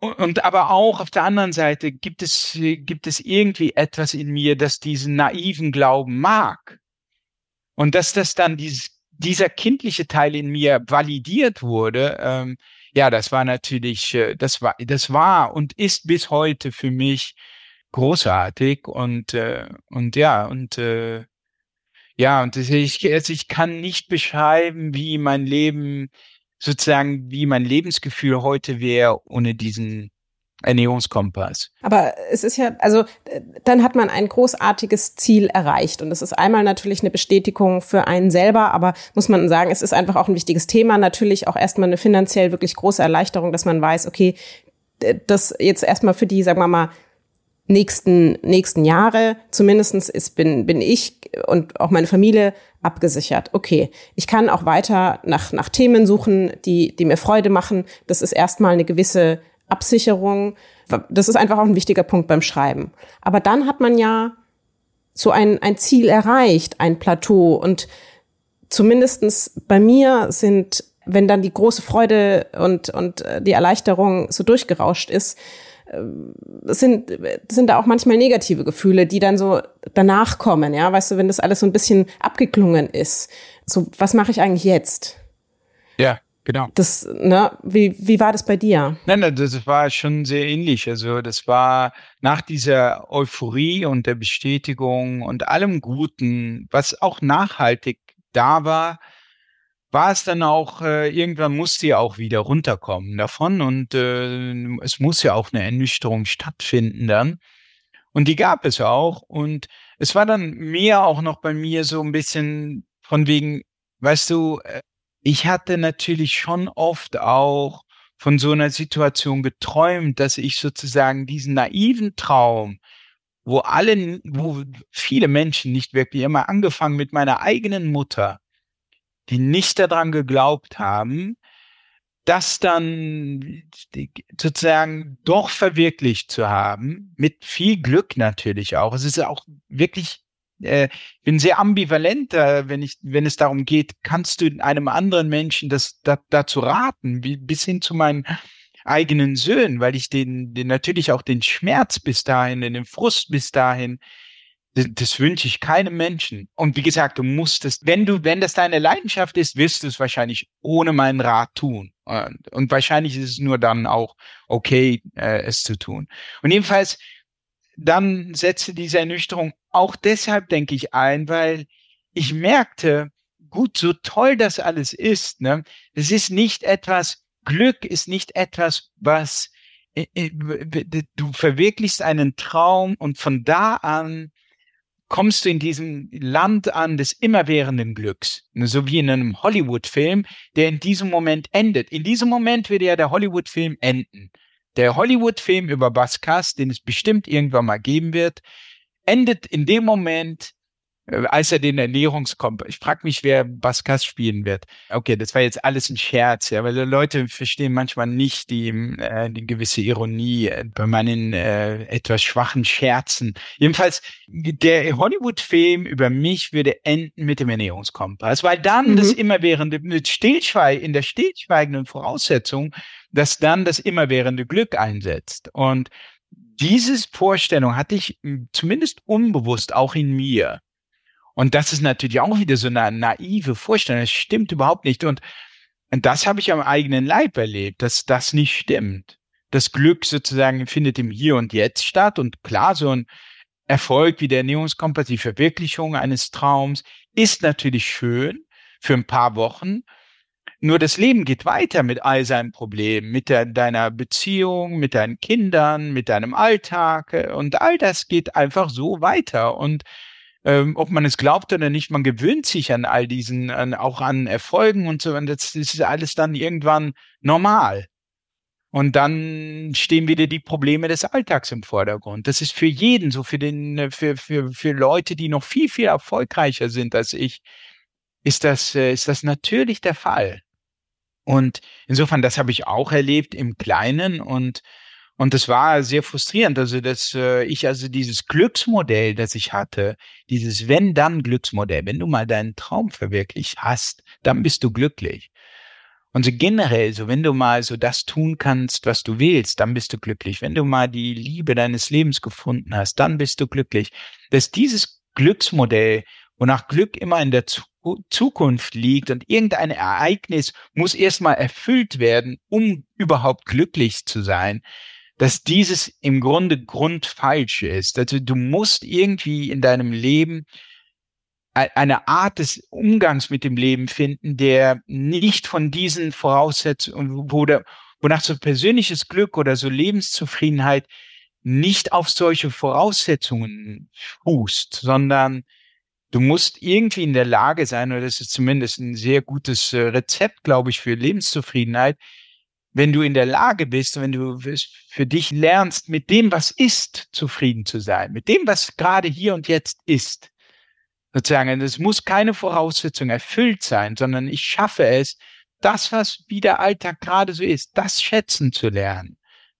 Und, aber auch auf der anderen Seite gibt es, gibt es irgendwie etwas in mir, das diesen naiven Glauben mag. Und dass das dann dieses, dieser kindliche Teil in mir validiert wurde, ähm, ja, das war natürlich, äh, das war, das war und ist bis heute für mich großartig und äh, und ja und äh, ja und ich, also ich kann nicht beschreiben, wie mein Leben sozusagen, wie mein Lebensgefühl heute wäre ohne diesen Ernährungskompass. Aber es ist ja, also dann hat man ein großartiges Ziel erreicht und es ist einmal natürlich eine Bestätigung für einen selber, aber muss man sagen, es ist einfach auch ein wichtiges Thema. Natürlich auch erstmal eine finanziell wirklich große Erleichterung, dass man weiß, okay, das jetzt erstmal für die, sagen wir mal, nächsten, nächsten Jahre zumindestens ist, bin, bin ich und auch meine Familie abgesichert. Okay, ich kann auch weiter nach, nach Themen suchen, die, die mir Freude machen. Das ist erstmal eine gewisse Absicherung. Das ist einfach auch ein wichtiger Punkt beim Schreiben. Aber dann hat man ja so ein, ein Ziel erreicht, ein Plateau. Und zumindestens bei mir sind, wenn dann die große Freude und, und äh, die Erleichterung so durchgerauscht ist, sind, sind da auch manchmal negative Gefühle, die dann so danach kommen, ja, weißt du, wenn das alles so ein bisschen abgeklungen ist. So, was mache ich eigentlich jetzt? Ja. Genau. Das, ne, wie, wie war das bei dir? Nein, nein, das war schon sehr ähnlich. Also das war nach dieser Euphorie und der Bestätigung und allem Guten, was auch nachhaltig da war, war es dann auch, äh, irgendwann musste ja auch wieder runterkommen davon und äh, es muss ja auch eine Ernüchterung stattfinden dann. Und die gab es auch. Und es war dann mehr auch noch bei mir so ein bisschen von wegen, weißt du, äh, ich hatte natürlich schon oft auch von so einer Situation geträumt, dass ich sozusagen diesen naiven Traum, wo alle, wo viele Menschen nicht wirklich immer angefangen mit meiner eigenen Mutter, die nicht daran geglaubt haben, das dann sozusagen doch verwirklicht zu haben, mit viel Glück natürlich auch. Es ist auch wirklich, äh, bin sehr ambivalent, äh, wenn ich, wenn es darum geht, kannst du einem anderen Menschen das da, dazu raten, wie, bis hin zu meinen eigenen Söhnen, weil ich den, den natürlich auch den Schmerz bis dahin, den Frust bis dahin das wünsche ich keinem Menschen. Und wie gesagt, du musst es, wenn du, wenn das deine Leidenschaft ist, wirst du es wahrscheinlich ohne meinen Rat tun. Und, und wahrscheinlich ist es nur dann auch okay, äh, es zu tun. Und jedenfalls, dann setze diese Ernüchterung auch deshalb, denke ich, ein, weil ich merkte, gut, so toll das alles ist, ne, es ist nicht etwas, Glück ist nicht etwas, was äh, äh, du verwirklichst einen Traum und von da an kommst du in diesem Land an des immerwährenden Glücks. So wie in einem Hollywood-Film, der in diesem Moment endet. In diesem Moment würde ja der Hollywood-Film enden. Der Hollywood-Film über Bas Kass, den es bestimmt irgendwann mal geben wird, endet in dem Moment, als er den Ernährungskompass. Ich frage mich, wer Baskas spielen wird. Okay, das war jetzt alles ein Scherz, ja, weil Leute verstehen manchmal nicht die, äh, die gewisse Ironie äh, bei meinen äh, etwas schwachen Scherzen. Jedenfalls, der Hollywood-Film über mich würde enden mit dem Ernährungskompass, weil dann mhm. das immerwährende mit Stillschweig in der stillschweigenden Voraussetzung, dass dann das immerwährende Glück einsetzt. Und diese Vorstellung hatte ich zumindest unbewusst auch in mir. Und das ist natürlich auch wieder so eine naive Vorstellung. Das stimmt überhaupt nicht. Und, das habe ich am eigenen Leib erlebt, dass das nicht stimmt. Das Glück sozusagen findet im Hier und Jetzt statt. Und klar, so ein Erfolg wie der Ernährungskompass, die Verwirklichung eines Traums ist natürlich schön für ein paar Wochen. Nur das Leben geht weiter mit all seinen Problemen, mit der, deiner Beziehung, mit deinen Kindern, mit deinem Alltag. Und all das geht einfach so weiter. Und ähm, ob man es glaubt oder nicht, man gewöhnt sich an all diesen, an, auch an Erfolgen und so, und das, das ist alles dann irgendwann normal. Und dann stehen wieder die Probleme des Alltags im Vordergrund. Das ist für jeden so, für den, für, für, für Leute, die noch viel, viel erfolgreicher sind als ich, ist das, äh, ist das natürlich der Fall. Und insofern, das habe ich auch erlebt im Kleinen und und das war sehr frustrierend. Also, dass äh, ich also dieses Glücksmodell, das ich hatte, dieses Wenn-Dann-Glücksmodell, wenn du mal deinen Traum verwirklicht hast, dann bist du glücklich. Und so generell, so wenn du mal so das tun kannst, was du willst, dann bist du glücklich. Wenn du mal die Liebe deines Lebens gefunden hast, dann bist du glücklich. Dass dieses Glücksmodell, wonach Glück immer in der Zukunft liegt und irgendein Ereignis muss erstmal erfüllt werden, um überhaupt glücklich zu sein, dass dieses im Grunde grundfalsch ist. Also du musst irgendwie in deinem Leben eine Art des Umgangs mit dem Leben finden, der nicht von diesen Voraussetzungen, wo der, wonach so persönliches Glück oder so Lebenszufriedenheit nicht auf solche Voraussetzungen fußt, sondern du musst irgendwie in der Lage sein, oder das ist zumindest ein sehr gutes äh, Rezept, glaube ich, für Lebenszufriedenheit, wenn du in der Lage bist, wenn du für dich lernst, mit dem, was ist, zufrieden zu sein, mit dem, was gerade hier und jetzt ist, sozusagen, es muss keine Voraussetzung erfüllt sein, sondern ich schaffe es, das, was wie der Alltag gerade so ist, das schätzen zu lernen.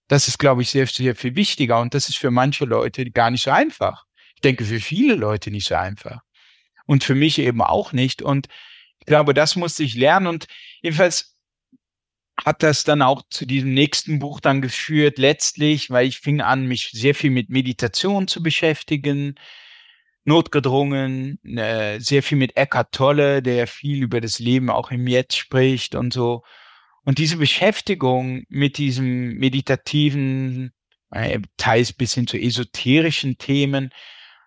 Das ist, glaube ich, sehr, sehr viel wichtiger und das ist für manche Leute gar nicht so einfach. Ich denke, für viele Leute nicht so einfach. Und für mich eben auch nicht. Und ich glaube, das musste ich lernen und jedenfalls hat das dann auch zu diesem nächsten Buch dann geführt, letztlich, weil ich fing an, mich sehr viel mit Meditation zu beschäftigen, notgedrungen, äh, sehr viel mit Eckhart Tolle, der viel über das Leben auch im Jetzt spricht und so. Und diese Beschäftigung mit diesem meditativen, äh, teils bis hin zu esoterischen Themen,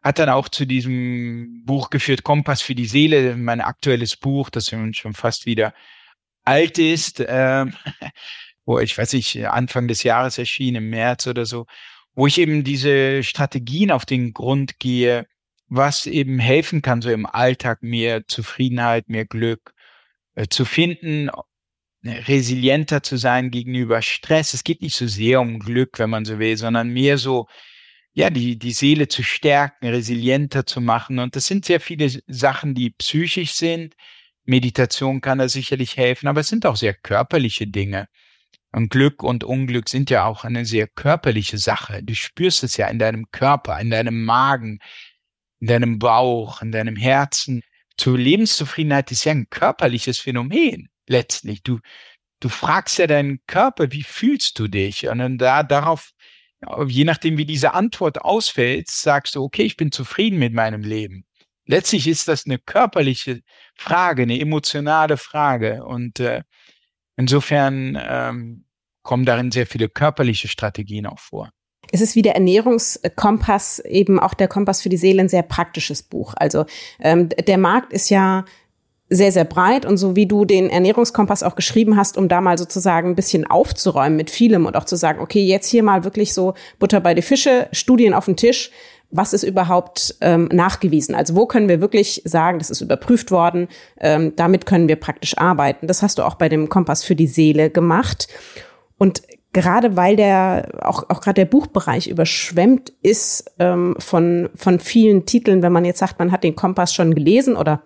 hat dann auch zu diesem Buch geführt, Kompass für die Seele, mein aktuelles Buch, das schon fast wieder alt ist, äh, wo ich weiß nicht, Anfang des Jahres erschien, im März oder so, wo ich eben diese Strategien auf den Grund gehe, was eben helfen kann, so im Alltag mehr Zufriedenheit, mehr Glück äh, zu finden, resilienter zu sein gegenüber Stress. Es geht nicht so sehr um Glück, wenn man so will, sondern mehr so ja, die, die Seele zu stärken, resilienter zu machen. Und das sind sehr viele Sachen, die psychisch sind. Meditation kann da sicherlich helfen, aber es sind auch sehr körperliche Dinge. Und Glück und Unglück sind ja auch eine sehr körperliche Sache. Du spürst es ja in deinem Körper, in deinem Magen, in deinem Bauch, in deinem Herzen. Zur Lebenszufriedenheit ist ja ein körperliches Phänomen letztlich. Du, du fragst ja deinen Körper, wie fühlst du dich? Und dann da, darauf, je nachdem, wie diese Antwort ausfällt, sagst du, okay, ich bin zufrieden mit meinem Leben. Letztlich ist das eine körperliche Frage, eine emotionale Frage. Und äh, insofern ähm, kommen darin sehr viele körperliche Strategien auch vor. Es ist wie der Ernährungskompass, eben auch der Kompass für die Seele, ein sehr praktisches Buch. Also ähm, der Markt ist ja sehr, sehr breit und so wie du den Ernährungskompass auch geschrieben hast, um da mal sozusagen ein bisschen aufzuräumen mit vielem und auch zu sagen, okay, jetzt hier mal wirklich so Butter bei die Fische, Studien auf den Tisch, was ist überhaupt ähm, nachgewiesen? Also wo können wir wirklich sagen, das ist überprüft worden, ähm, damit können wir praktisch arbeiten. Das hast du auch bei dem Kompass für die Seele gemacht. Und gerade weil der auch auch gerade der Buchbereich überschwemmt ist ähm, von von vielen Titeln, wenn man jetzt sagt, man hat den Kompass schon gelesen oder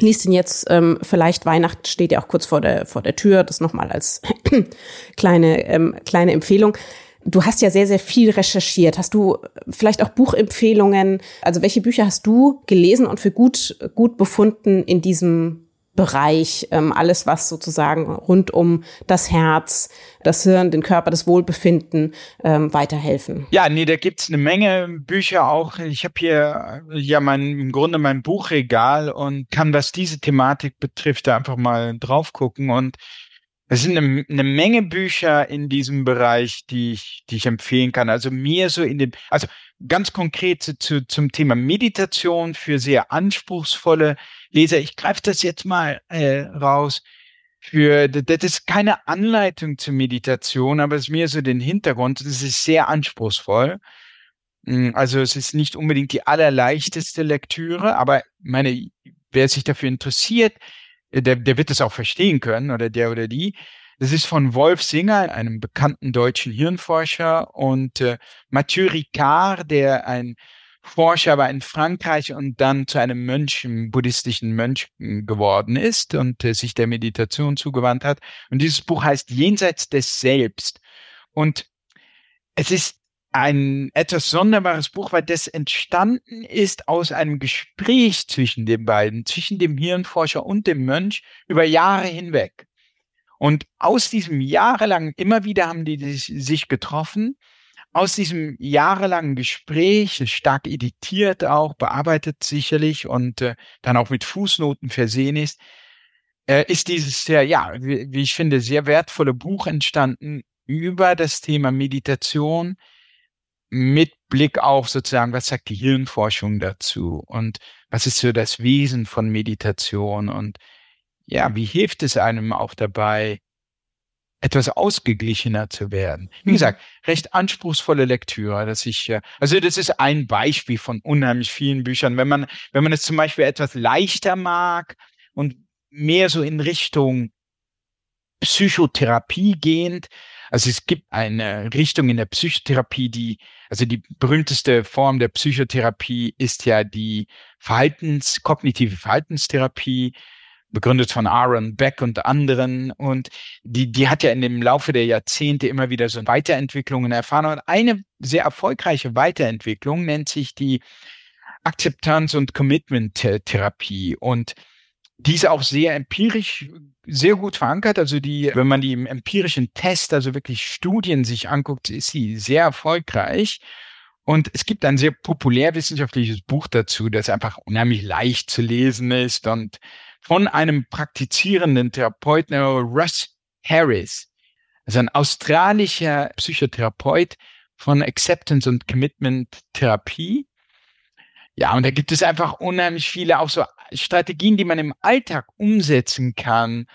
liest ihn jetzt ähm, vielleicht Weihnachten steht ja auch kurz vor der vor der Tür, das nochmal als [clears throat] kleine ähm, kleine Empfehlung. Du hast ja sehr sehr viel recherchiert. Hast du vielleicht auch Buchempfehlungen? Also welche Bücher hast du gelesen und für gut gut befunden in diesem Bereich, ähm, alles was sozusagen rund um das Herz, das Hirn, den Körper, das Wohlbefinden ähm, weiterhelfen. Ja, nee, da gibt's eine Menge Bücher auch. Ich habe hier ja mein im Grunde mein Buchregal und kann, was diese Thematik betrifft, da einfach mal drauf gucken. Und es sind eine, eine Menge Bücher in diesem Bereich, die ich, die ich empfehlen kann. Also mir so in dem, also ganz konkret zu, zum Thema Meditation für sehr anspruchsvolle Leser, ich greife das jetzt mal äh, raus. Für das ist keine Anleitung zur Meditation, aber es ist mir so den Hintergrund. Das ist sehr anspruchsvoll. Hm, also es ist nicht unbedingt die allerleichteste Lektüre, aber meine, wer sich dafür interessiert, der, der wird es auch verstehen können oder der oder die. Das ist von Wolf Singer, einem bekannten deutschen Hirnforscher, und äh, Mathieu Ricard, der ein Forscher war in Frankreich und dann zu einem Mönch, einem buddhistischen Mönch geworden ist und äh, sich der Meditation zugewandt hat. Und dieses Buch heißt Jenseits des Selbst. Und es ist ein etwas sonderbares Buch, weil das entstanden ist aus einem Gespräch zwischen den beiden, zwischen dem Hirnforscher und dem Mönch über Jahre hinweg. Und aus diesem jahrelang, immer wieder haben die sich getroffen aus diesem jahrelangen Gespräch, stark editiert auch, bearbeitet sicherlich und äh, dann auch mit Fußnoten versehen ist, äh, ist dieses sehr, ja, wie, wie ich finde, sehr wertvolle Buch entstanden über das Thema Meditation mit Blick auf sozusagen, was sagt die Hirnforschung dazu und was ist so das Wesen von Meditation und ja, wie hilft es einem auch dabei, etwas ausgeglichener zu werden. Wie mhm. gesagt, recht anspruchsvolle Lektüre, dass ich, äh, also das ist ein Beispiel von unheimlich vielen Büchern. Wenn man, wenn man es zum Beispiel etwas leichter mag und mehr so in Richtung Psychotherapie gehend, also es gibt eine Richtung in der Psychotherapie, die, also die berühmteste Form der Psychotherapie ist ja die Verhaltens, kognitive Verhaltenstherapie, begründet von Aaron Beck und anderen. Und die, die hat ja in dem Laufe der Jahrzehnte immer wieder so Weiterentwicklungen erfahren. Und eine sehr erfolgreiche Weiterentwicklung nennt sich die Akzeptanz- und Commitment-Therapie. Und die ist auch sehr empirisch sehr gut verankert. Also die, wenn man die im empirischen Test, also wirklich Studien sich anguckt, ist sie sehr erfolgreich. Und es gibt ein sehr populärwissenschaftliches Buch dazu, das einfach unheimlich leicht zu lesen ist und von einem praktizierenden Therapeuten, Russ Harris, also ein australischer Psychotherapeut von Acceptance und Commitment Therapie. Ja, und da gibt es einfach unheimlich viele auch so Strategien, die man im Alltag umsetzen kann,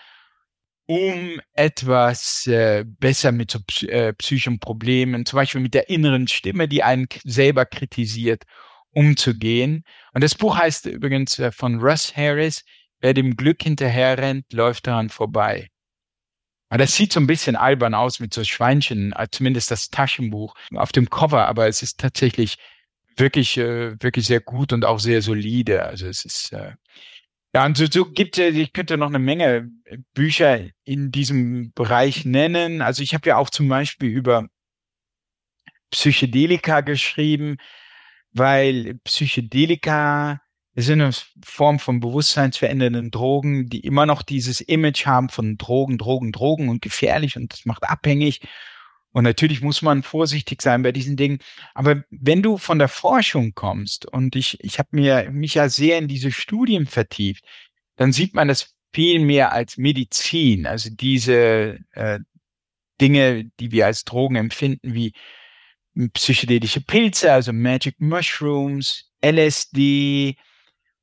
um etwas äh, besser mit so äh, psychischen Problemen, zum Beispiel mit der inneren Stimme, die einen selber kritisiert, umzugehen. Und das Buch heißt übrigens äh, von Russ Harris, Wer dem Glück hinterherrennt, läuft daran vorbei. Aber das sieht so ein bisschen albern aus mit so Schweinchen, äh, zumindest das Taschenbuch auf dem Cover, aber es ist tatsächlich wirklich, äh, wirklich sehr gut und auch sehr solide. Also es ist, äh, ja, und so, so gibt es, ich könnte noch eine Menge Bücher in diesem Bereich nennen. Also ich habe ja auch zum Beispiel über Psychedelika geschrieben, weil Psychedelika sind eine Form von bewusstseinsverändernden Drogen, die immer noch dieses Image haben von Drogen, Drogen, Drogen und gefährlich und das macht abhängig. Und natürlich muss man vorsichtig sein bei diesen Dingen. Aber wenn du von der Forschung kommst und ich, ich habe mir mich ja sehr in diese Studien vertieft, dann sieht man das viel mehr als Medizin. Also diese äh, Dinge, die wir als Drogen empfinden, wie psychedelische Pilze, also Magic Mushrooms, LSD,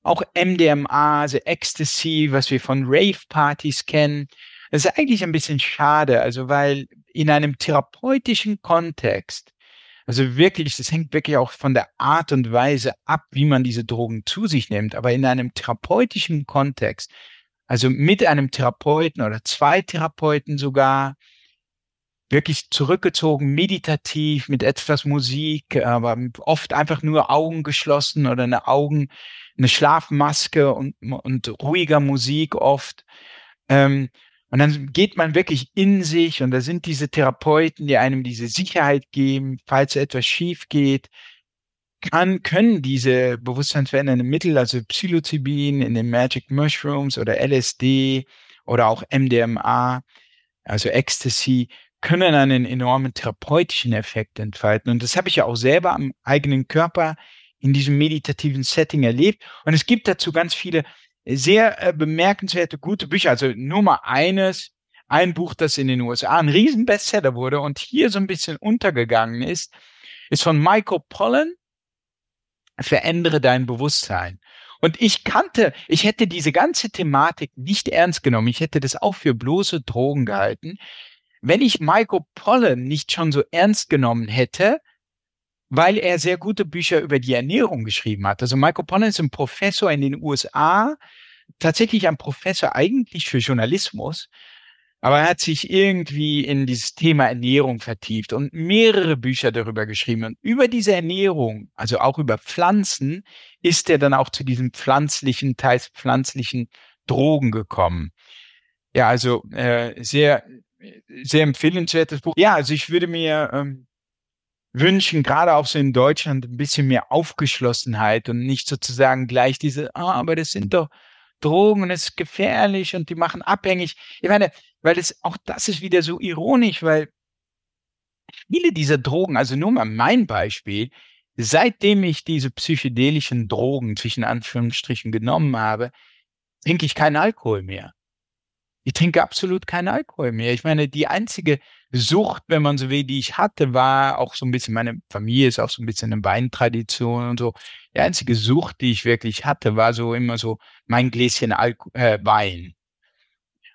auch MDMA, also Ecstasy, was wir von Rave-Partys kennen. Das ist eigentlich ein bisschen schade, also weil in einem therapeutischen Kontext, also wirklich, das hängt wirklich auch von der Art und Weise ab, wie man diese Drogen zu sich nimmt, aber in einem therapeutischen Kontext, also mit einem Therapeuten oder zwei Therapeuten sogar, wirklich zurückgezogen, meditativ, mit etwas Musik, aber oft einfach nur Augen geschlossen oder eine Augen, eine Schlafmaske und, und ruhiger Musik oft. Ähm, und dann geht man wirklich in sich und da sind diese Therapeuten, die einem diese Sicherheit geben, falls etwas schief geht, kann, können diese bewusstseinsverändernden Mittel, also Psilocybin in den Magic Mushrooms oder LSD oder auch MDMA, also Ecstasy, können einen enormen therapeutischen Effekt entfalten. Und das habe ich ja auch selber am eigenen Körper in diesem meditativen Setting erlebt. Und es gibt dazu ganz viele sehr äh, bemerkenswerte, gute Bücher. Also nur mal eines, ein Buch, das in den USA ein Riesenbestseller wurde und hier so ein bisschen untergegangen ist, ist von Michael Pollan, Verändere dein Bewusstsein. Und ich kannte, ich hätte diese ganze Thematik nicht ernst genommen. Ich hätte das auch für bloße Drogen gehalten. Wenn ich Michael Pollan nicht schon so ernst genommen hätte, weil er sehr gute Bücher über die Ernährung geschrieben hat. Also Michael Pollan ist ein Professor in den USA, tatsächlich ein Professor eigentlich für Journalismus, aber er hat sich irgendwie in dieses Thema Ernährung vertieft und mehrere Bücher darüber geschrieben. Und über diese Ernährung, also auch über Pflanzen, ist er dann auch zu diesen pflanzlichen, teils pflanzlichen Drogen gekommen. Ja, also äh, sehr, sehr empfehlenswertes Buch. Ja, also ich würde mir ähm, wünschen, gerade auch so in Deutschland, ein bisschen mehr Aufgeschlossenheit und nicht sozusagen gleich diese, ah, aber das sind doch Drogen und es ist gefährlich und die machen abhängig. Ich meine, weil es auch das ist wieder so ironisch, weil viele dieser Drogen, also nur mal mein Beispiel, seitdem ich diese psychedelischen Drogen zwischen Anführungsstrichen genommen habe, trinke ich keinen Alkohol mehr. Ich trinke absolut keinen Alkohol mehr. Ich meine, die einzige Sucht, wenn man so will, die ich hatte, war auch so ein bisschen, meine Familie ist auch so ein bisschen eine Weintradition und so. Die einzige Sucht, die ich wirklich hatte, war so immer so mein Gläschen Alko äh, Wein.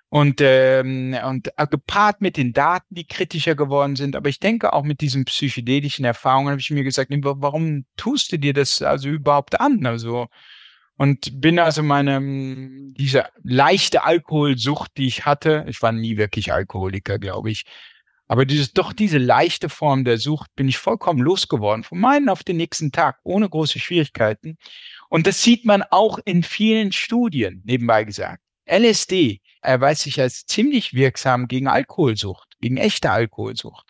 Und, ähm, und gepaart mit den Daten, die kritischer geworden sind, aber ich denke auch mit diesen psychedelischen Erfahrungen habe ich mir gesagt, warum tust du dir das also überhaupt an? Also und bin also meine, diese leichte Alkoholsucht, die ich hatte, ich war nie wirklich Alkoholiker, glaube ich, aber dieses, doch diese leichte Form der Sucht bin ich vollkommen losgeworden, von meinen auf den nächsten Tag, ohne große Schwierigkeiten. Und das sieht man auch in vielen Studien, nebenbei gesagt. LSD erweist sich als ziemlich wirksam gegen Alkoholsucht, gegen echte Alkoholsucht.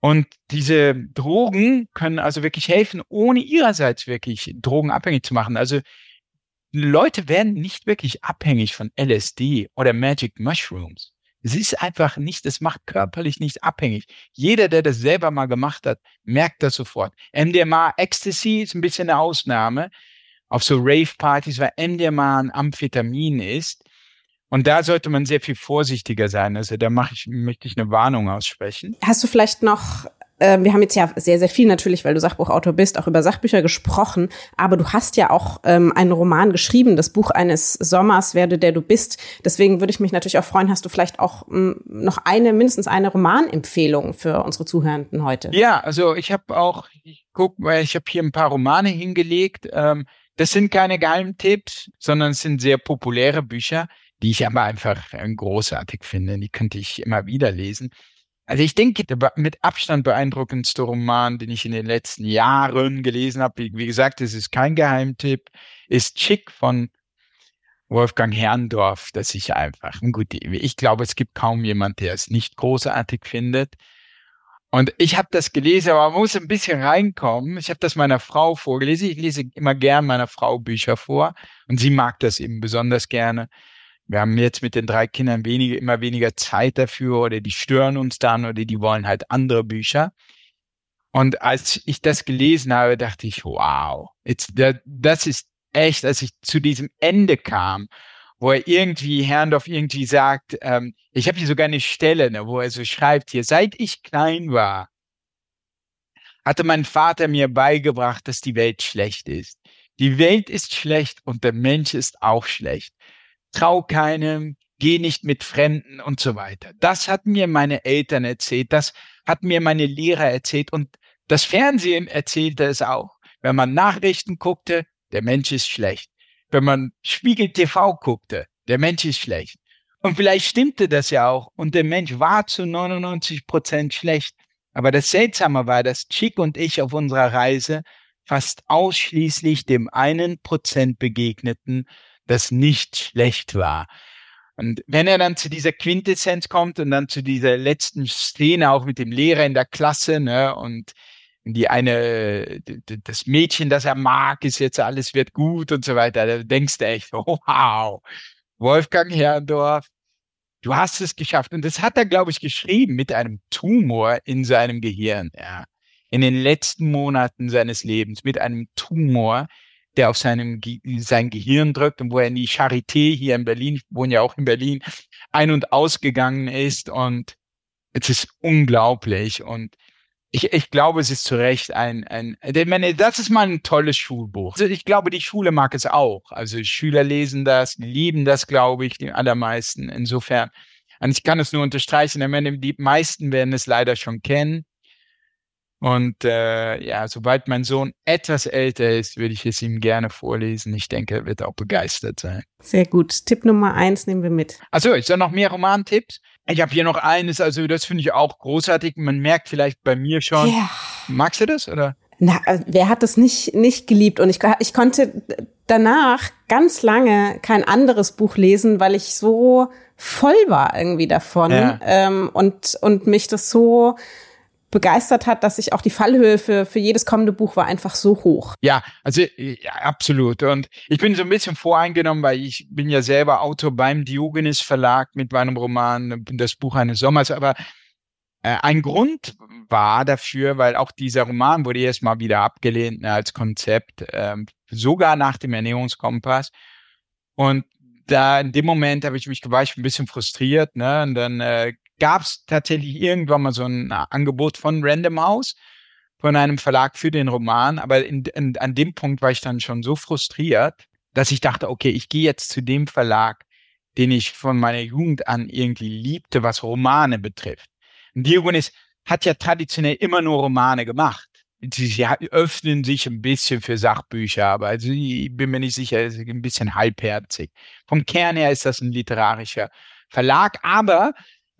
Und diese Drogen können also wirklich helfen, ohne ihrerseits wirklich Drogen abhängig zu machen. Also Leute werden nicht wirklich abhängig von LSD oder Magic Mushrooms. Es ist einfach nicht, es macht körperlich nicht abhängig. Jeder, der das selber mal gemacht hat, merkt das sofort. MDMA, Ecstasy ist ein bisschen eine Ausnahme. Auf so Rave-Partys, weil MDMA ein Amphetamin ist. Und da sollte man sehr viel vorsichtiger sein. Also da mache ich, möchte ich eine Warnung aussprechen. Hast du vielleicht noch ähm, wir haben jetzt ja sehr, sehr viel natürlich, weil du Sachbuchautor bist, auch über Sachbücher gesprochen, aber du hast ja auch ähm, einen Roman geschrieben, das Buch eines Sommers, werde der du bist. Deswegen würde ich mich natürlich auch freuen, hast du vielleicht auch ähm, noch eine, mindestens eine Romanempfehlung für unsere Zuhörenden heute? Ja, also ich habe auch, ich guck mal, ich habe hier ein paar Romane hingelegt. Ähm, das sind keine Geheimtipps, sondern es sind sehr populäre Bücher die ich aber einfach äh, großartig finde. Die könnte ich immer wieder lesen. Also ich denke, der mit Abstand beeindruckendste Roman, den ich in den letzten Jahren gelesen habe, wie, wie gesagt, es ist kein Geheimtipp, ist Chick von Wolfgang Herrndorf, das ich einfach, gut, ich glaube, es gibt kaum jemand, der es nicht großartig findet. Und ich habe das gelesen, aber man muss ein bisschen reinkommen. Ich habe das meiner Frau vorgelesen. Ich lese immer gern meiner Frau Bücher vor und sie mag das eben besonders gerne. Wir haben jetzt mit den drei Kindern weniger, immer weniger Zeit dafür oder die stören uns dann oder die wollen halt andere Bücher. Und als ich das gelesen habe, dachte ich, wow, jetzt, das ist echt, als ich zu diesem Ende kam, wo er irgendwie, Herrndorf irgendwie sagt, ähm, ich habe hier sogar eine Stelle, ne, wo er so schreibt hier, seit ich klein war, hatte mein Vater mir beigebracht, dass die Welt schlecht ist. Die Welt ist schlecht und der Mensch ist auch schlecht. Trau keinem, geh nicht mit Fremden und so weiter. Das hat mir meine Eltern erzählt, das hat mir meine Lehrer erzählt und das Fernsehen erzählte es auch. Wenn man Nachrichten guckte, der Mensch ist schlecht. Wenn man Spiegel TV guckte, der Mensch ist schlecht. Und vielleicht stimmte das ja auch und der Mensch war zu 99 Prozent schlecht. Aber das Seltsame war, dass Chick und ich auf unserer Reise fast ausschließlich dem einen Prozent begegneten, das nicht schlecht war. Und wenn er dann zu dieser Quintessenz kommt und dann zu dieser letzten Szene auch mit dem Lehrer in der Klasse, ne, und die eine, das Mädchen, das er mag, ist jetzt alles wird gut und so weiter. Da denkst du echt, [laughs] wow, Wolfgang Herrndorf, du hast es geschafft. Und das hat er, glaube ich, geschrieben mit einem Tumor in seinem Gehirn, ja. In den letzten Monaten seines Lebens mit einem Tumor, der auf seinem, sein Gehirn drückt und wo er in die Charité hier in Berlin, ich wohne ja auch in Berlin, ein- und ausgegangen ist und es ist unglaublich und ich, ich glaube, es ist zu Recht ein, ein, ich meine, das ist mal ein tolles Schulbuch. Also ich glaube, die Schule mag es auch. Also Schüler lesen das, lieben das, glaube ich, die allermeisten. Insofern, und ich kann es nur unterstreichen, die meisten werden es leider schon kennen. Und äh, ja, sobald mein Sohn etwas älter ist, würde ich es ihm gerne vorlesen. Ich denke, er wird auch begeistert sein. Sehr gut. Tipp Nummer eins nehmen wir mit. Also, ist da noch mehr Romantipps? Ich habe hier noch eines, also das finde ich auch großartig. Man merkt vielleicht bei mir schon. Yeah. Magst du das oder? Na, äh, wer hat das nicht nicht geliebt? Und ich, ich konnte danach ganz lange kein anderes Buch lesen, weil ich so voll war irgendwie davon ja. ähm, und und mich das so begeistert hat, dass ich auch die Fallhöhe für, für jedes kommende Buch war einfach so hoch. Ja, also ja, absolut. Und ich bin so ein bisschen voreingenommen, weil ich bin ja selber Autor beim Diogenes Verlag mit meinem Roman Das Buch eines Sommers. Aber äh, ein Grund war dafür, weil auch dieser Roman wurde erstmal wieder abgelehnt ne, als Konzept, äh, sogar nach dem Ernährungskompass. Und da in dem Moment habe ich mich war ich ein bisschen frustriert, ne? Und dann äh, gab es tatsächlich irgendwann mal so ein Angebot von Random House, von einem Verlag für den Roman. Aber in, in, an dem Punkt war ich dann schon so frustriert, dass ich dachte, okay, ich gehe jetzt zu dem Verlag, den ich von meiner Jugend an irgendwie liebte, was Romane betrifft. Und Diogenes hat ja traditionell immer nur Romane gemacht. Sie öffnen sich ein bisschen für Sachbücher, aber also ich bin mir nicht sicher, ein bisschen halbherzig. Vom Kern her ist das ein literarischer Verlag, aber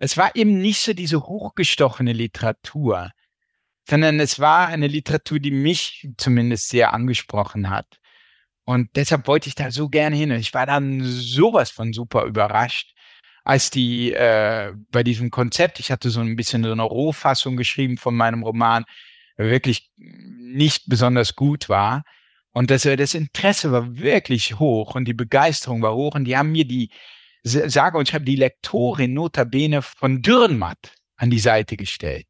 es war eben nicht so diese hochgestochene Literatur, sondern es war eine Literatur, die mich zumindest sehr angesprochen hat. Und deshalb wollte ich da so gerne hin. Und ich war dann sowas von super überrascht, als die äh, bei diesem Konzept, ich hatte so ein bisschen so eine Rohfassung geschrieben von meinem Roman, wirklich nicht besonders gut war. Und das, das Interesse war wirklich hoch und die Begeisterung war hoch. Und die haben mir die sage und schreibe die Lektorin notabene von Dürrenmatt an die Seite gestellt.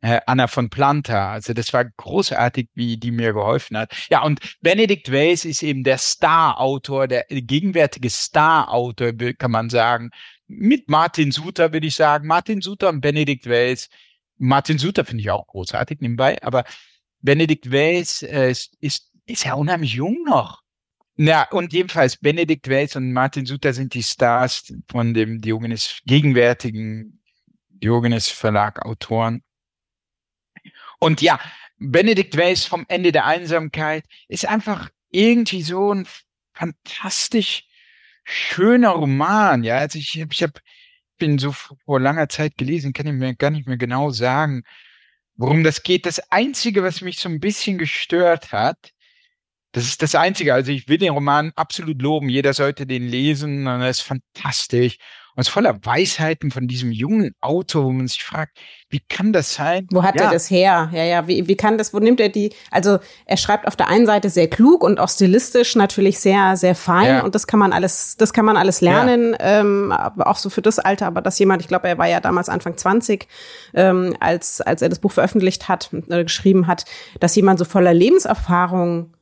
Äh, Anna von Planta. Also das war großartig, wie die mir geholfen hat. Ja, und Benedict Weiss ist eben der Star-Autor, der gegenwärtige Star-Autor, kann man sagen. Mit Martin Suter, würde ich sagen. Martin Suter und Benedict Weiss. Martin Suter finde ich auch großartig nebenbei, aber Benedict Weiss äh, ist, ist, ist ja unheimlich jung noch. Ja, und jedenfalls Benedikt Wells und Martin Suter sind die Stars von dem Diogenes, gegenwärtigen Diogenes Verlag Autoren. Und ja, Benedikt Wells vom Ende der Einsamkeit ist einfach irgendwie so ein fantastisch schöner Roman. Ja, also ich, ich hab, bin so vor langer Zeit gelesen, kann ich mir gar nicht mehr genau sagen, worum das geht. Das Einzige, was mich so ein bisschen gestört hat, das ist das Einzige. Also ich will den Roman absolut loben. Jeder sollte den lesen. Und er ist fantastisch. Und es ist voller Weisheiten von diesem jungen Autor, wo man sich fragt, wie kann das sein? Wo hat ja. er das her? Ja, ja, wie, wie kann das, wo nimmt er die? Also er schreibt auf der einen Seite sehr klug und auch stilistisch natürlich sehr, sehr fein. Ja. Und das kann man alles, das kann man alles lernen, ja. ähm, auch so für das Alter. Aber dass jemand, ich glaube, er war ja damals Anfang 20, ähm, als, als er das Buch veröffentlicht hat, äh, geschrieben hat, dass jemand so voller Lebenserfahrung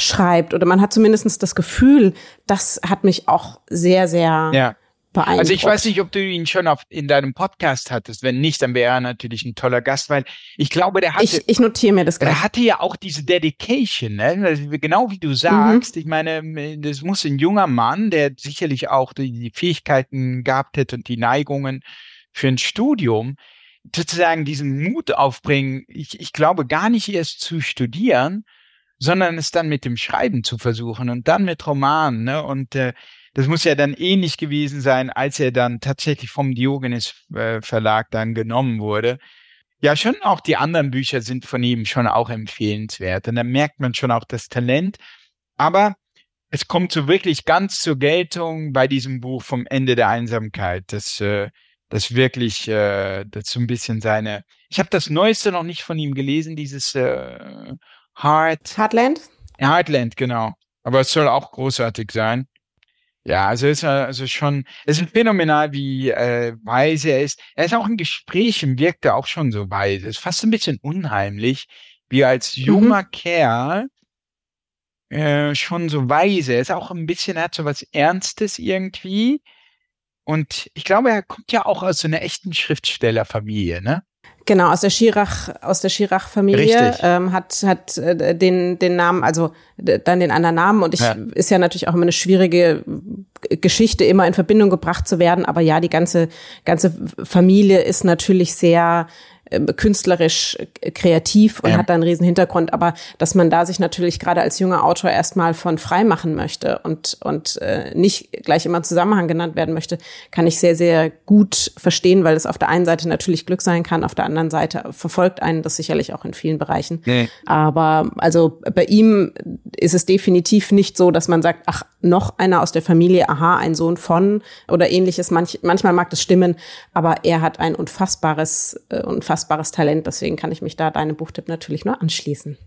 schreibt oder man hat zumindest das Gefühl, das hat mich auch sehr, sehr ja. beeindruckt. Also ich weiß nicht, ob du ihn schon auf, in deinem Podcast hattest. Wenn nicht, dann wäre er natürlich ein toller Gast, weil ich glaube, der hatte. Ich, ich notiere mir das gleich. Er hatte ja auch diese Dedication, ne? Also genau wie du sagst. Mhm. Ich meine, das muss ein junger Mann, der sicherlich auch die, die Fähigkeiten gehabt hätte und die Neigungen für ein Studium, sozusagen diesen Mut aufbringen. Ich, ich glaube gar nicht erst zu studieren, sondern es dann mit dem Schreiben zu versuchen und dann mit Romanen. Ne? Und äh, das muss ja dann ähnlich gewesen sein, als er dann tatsächlich vom Diogenes äh, Verlag dann genommen wurde. Ja, schon auch die anderen Bücher sind von ihm schon auch empfehlenswert. Und da merkt man schon auch das Talent. Aber es kommt so wirklich ganz zur Geltung bei diesem Buch vom Ende der Einsamkeit. Das, äh, das wirklich, äh, das so ein bisschen seine. Ich habe das Neueste noch nicht von ihm gelesen, dieses äh, Heart. Heartland? Heartland, genau. Aber es soll auch großartig sein. Ja, also ist er also schon, es ist phänomenal, wie äh, weise er ist. Er ist auch in Gesprächen, wirkt er auch schon so weise. Ist fast ein bisschen unheimlich, wie als junger mhm. Kerl äh, schon so weise. Er ist auch ein bisschen, er hat so was Ernstes irgendwie. Und ich glaube, er kommt ja auch aus so einer echten Schriftstellerfamilie, ne? Genau, aus der Schirach, aus der Schirach-Familie, ähm, hat, hat äh, den, den Namen, also dann den anderen Namen und ich ja. ist ja natürlich auch immer eine schwierige Geschichte, immer in Verbindung gebracht zu werden. Aber ja, die ganze, ganze Familie ist natürlich sehr ähm, künstlerisch äh, kreativ und ja. hat da einen riesen Hintergrund, aber dass man da sich natürlich gerade als junger Autor erstmal von frei machen möchte und und äh, nicht gleich immer Zusammenhang genannt werden möchte, kann ich sehr sehr gut verstehen, weil es auf der einen Seite natürlich Glück sein kann, auf der anderen Seite verfolgt einen das sicherlich auch in vielen Bereichen. Nee. Aber also bei ihm ist es definitiv nicht so, dass man sagt, ach noch einer aus der Familie, aha, ein Sohn von oder ähnliches. Manch, manchmal mag das stimmen, aber er hat ein unfassbares äh, unfassbares unfassbares Talent. Deswegen kann ich mich da deinem Buchtipp natürlich nur anschließen.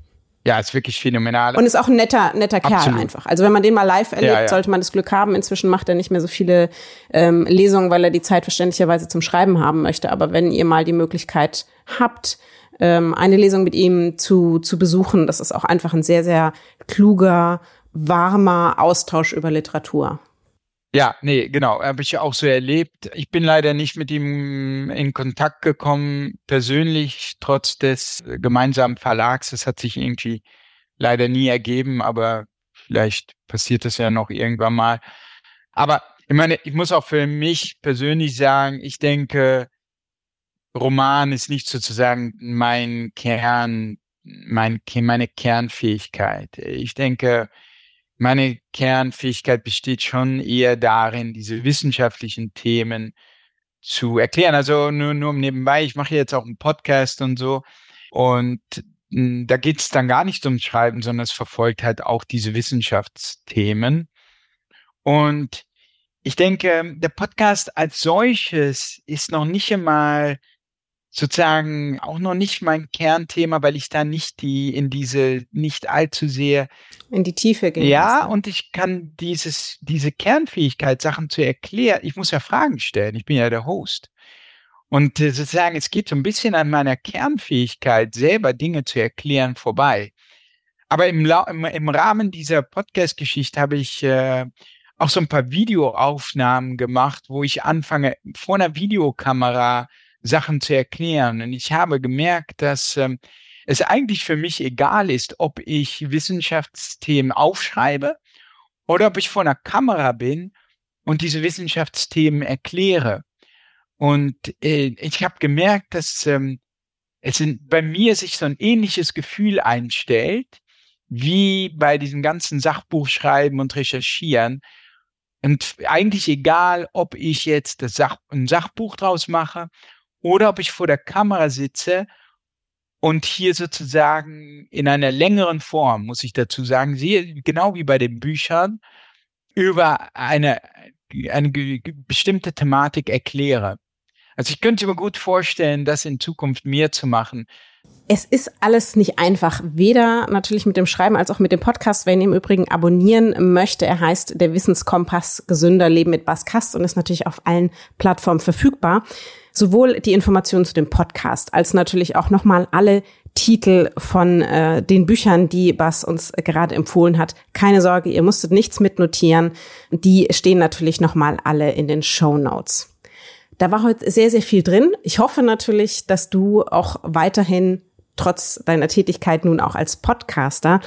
Ja, ist wirklich phänomenal. Und ist auch ein netter, netter Kerl Absolut. einfach. Also wenn man den mal live erlebt, ja, ja. sollte man das Glück haben. Inzwischen macht er nicht mehr so viele ähm, Lesungen, weil er die Zeit verständlicherweise zum Schreiben haben möchte. Aber wenn ihr mal die Möglichkeit habt, ähm, eine Lesung mit ihm zu, zu besuchen, das ist auch einfach ein sehr, sehr kluger, warmer Austausch über Literatur. Ja, nee, genau, habe ich auch so erlebt. Ich bin leider nicht mit ihm in Kontakt gekommen, persönlich, trotz des gemeinsamen Verlags. Das hat sich irgendwie leider nie ergeben, aber vielleicht passiert das ja noch irgendwann mal. Aber ich meine, ich muss auch für mich persönlich sagen, ich denke, Roman ist nicht sozusagen mein Kern, mein, meine Kernfähigkeit. Ich denke, meine Kernfähigkeit besteht schon eher darin, diese wissenschaftlichen Themen zu erklären. Also nur, nur nebenbei, ich mache jetzt auch einen Podcast und so. Und da geht es dann gar nicht ums Schreiben, sondern es verfolgt halt auch diese Wissenschaftsthemen. Und ich denke, der Podcast als solches ist noch nicht einmal sozusagen auch noch nicht mein Kernthema, weil ich da nicht die in diese nicht allzu sehr in die Tiefe gehen. Ja, und ich kann dieses diese Kernfähigkeit Sachen zu erklären. Ich muss ja Fragen stellen. Ich bin ja der Host. Und äh, sozusagen, es geht so ein bisschen an meiner Kernfähigkeit, selber Dinge zu erklären, vorbei. Aber im, im, im Rahmen dieser Podcast-Geschichte habe ich äh, auch so ein paar Videoaufnahmen gemacht, wo ich anfange, vor einer Videokamera Sachen zu erklären. Und ich habe gemerkt, dass ähm, es eigentlich für mich egal ist, ob ich Wissenschaftsthemen aufschreibe oder ob ich vor einer Kamera bin und diese Wissenschaftsthemen erkläre. Und äh, ich habe gemerkt, dass ähm, es bei mir sich so ein ähnliches Gefühl einstellt, wie bei diesem ganzen Sachbuchschreiben und Recherchieren. Und eigentlich egal, ob ich jetzt das Sach ein Sachbuch draus mache oder ob ich vor der Kamera sitze und hier sozusagen in einer längeren Form, muss ich dazu sagen, sehe, genau wie bei den Büchern, über eine, eine bestimmte Thematik erkläre. Also ich könnte mir gut vorstellen, das in Zukunft mehr zu machen. Es ist alles nicht einfach, weder natürlich mit dem Schreiben als auch mit dem Podcast. Wer ihn im Übrigen abonnieren möchte, er heißt der Wissenskompass Gesünder Leben mit Baskast und ist natürlich auf allen Plattformen verfügbar. Sowohl die Informationen zu dem Podcast als natürlich auch nochmal alle Titel von äh, den Büchern, die Bas uns gerade empfohlen hat. Keine Sorge, ihr musstet nichts mitnotieren. Die stehen natürlich nochmal alle in den Show Notes. Da war heute sehr, sehr viel drin. Ich hoffe natürlich, dass du auch weiterhin trotz deiner Tätigkeit nun auch als Podcaster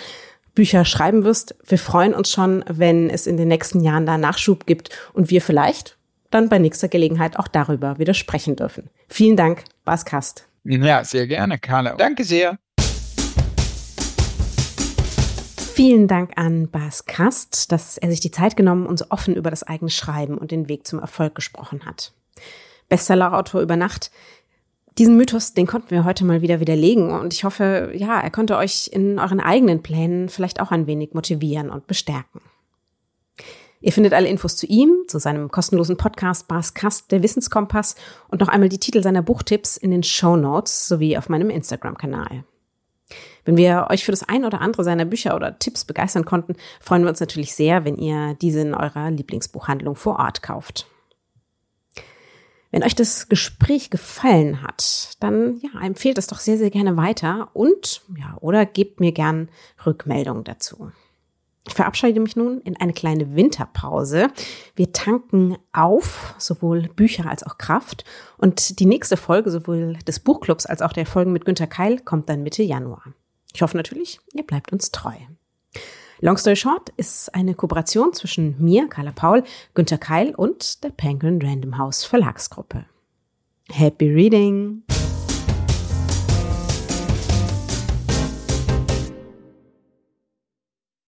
Bücher schreiben wirst. Wir freuen uns schon, wenn es in den nächsten Jahren da Nachschub gibt und wir vielleicht dann bei nächster Gelegenheit auch darüber wieder sprechen dürfen. Vielen Dank, Bas Kast. Ja, sehr gerne, Carla. Danke sehr. Vielen Dank an Bas Kast, dass er sich die Zeit genommen und so offen über das eigene Schreiben und den Weg zum Erfolg gesprochen hat. Bestsellerautor über Nacht. Diesen Mythos, den konnten wir heute mal wieder widerlegen und ich hoffe, ja, er konnte euch in euren eigenen Plänen vielleicht auch ein wenig motivieren und bestärken. Ihr findet alle Infos zu ihm, zu seinem kostenlosen Podcast Bas der Wissenskompass und noch einmal die Titel seiner Buchtipps in den Show Notes sowie auf meinem Instagram-Kanal. Wenn wir euch für das ein oder andere seiner Bücher oder Tipps begeistern konnten, freuen wir uns natürlich sehr, wenn ihr diese in eurer Lieblingsbuchhandlung vor Ort kauft. Wenn euch das Gespräch gefallen hat, dann ja, empfehlt es doch sehr, sehr gerne weiter und ja, oder gebt mir gern Rückmeldungen dazu. Ich verabschiede mich nun in eine kleine Winterpause. Wir tanken auf, sowohl Bücher als auch Kraft. Und die nächste Folge, sowohl des Buchclubs als auch der Folgen mit Günter Keil, kommt dann Mitte Januar. Ich hoffe natürlich, ihr bleibt uns treu. Long Story Short ist eine Kooperation zwischen mir, Carla Paul, Günter Keil und der Penguin Random House Verlagsgruppe. Happy Reading!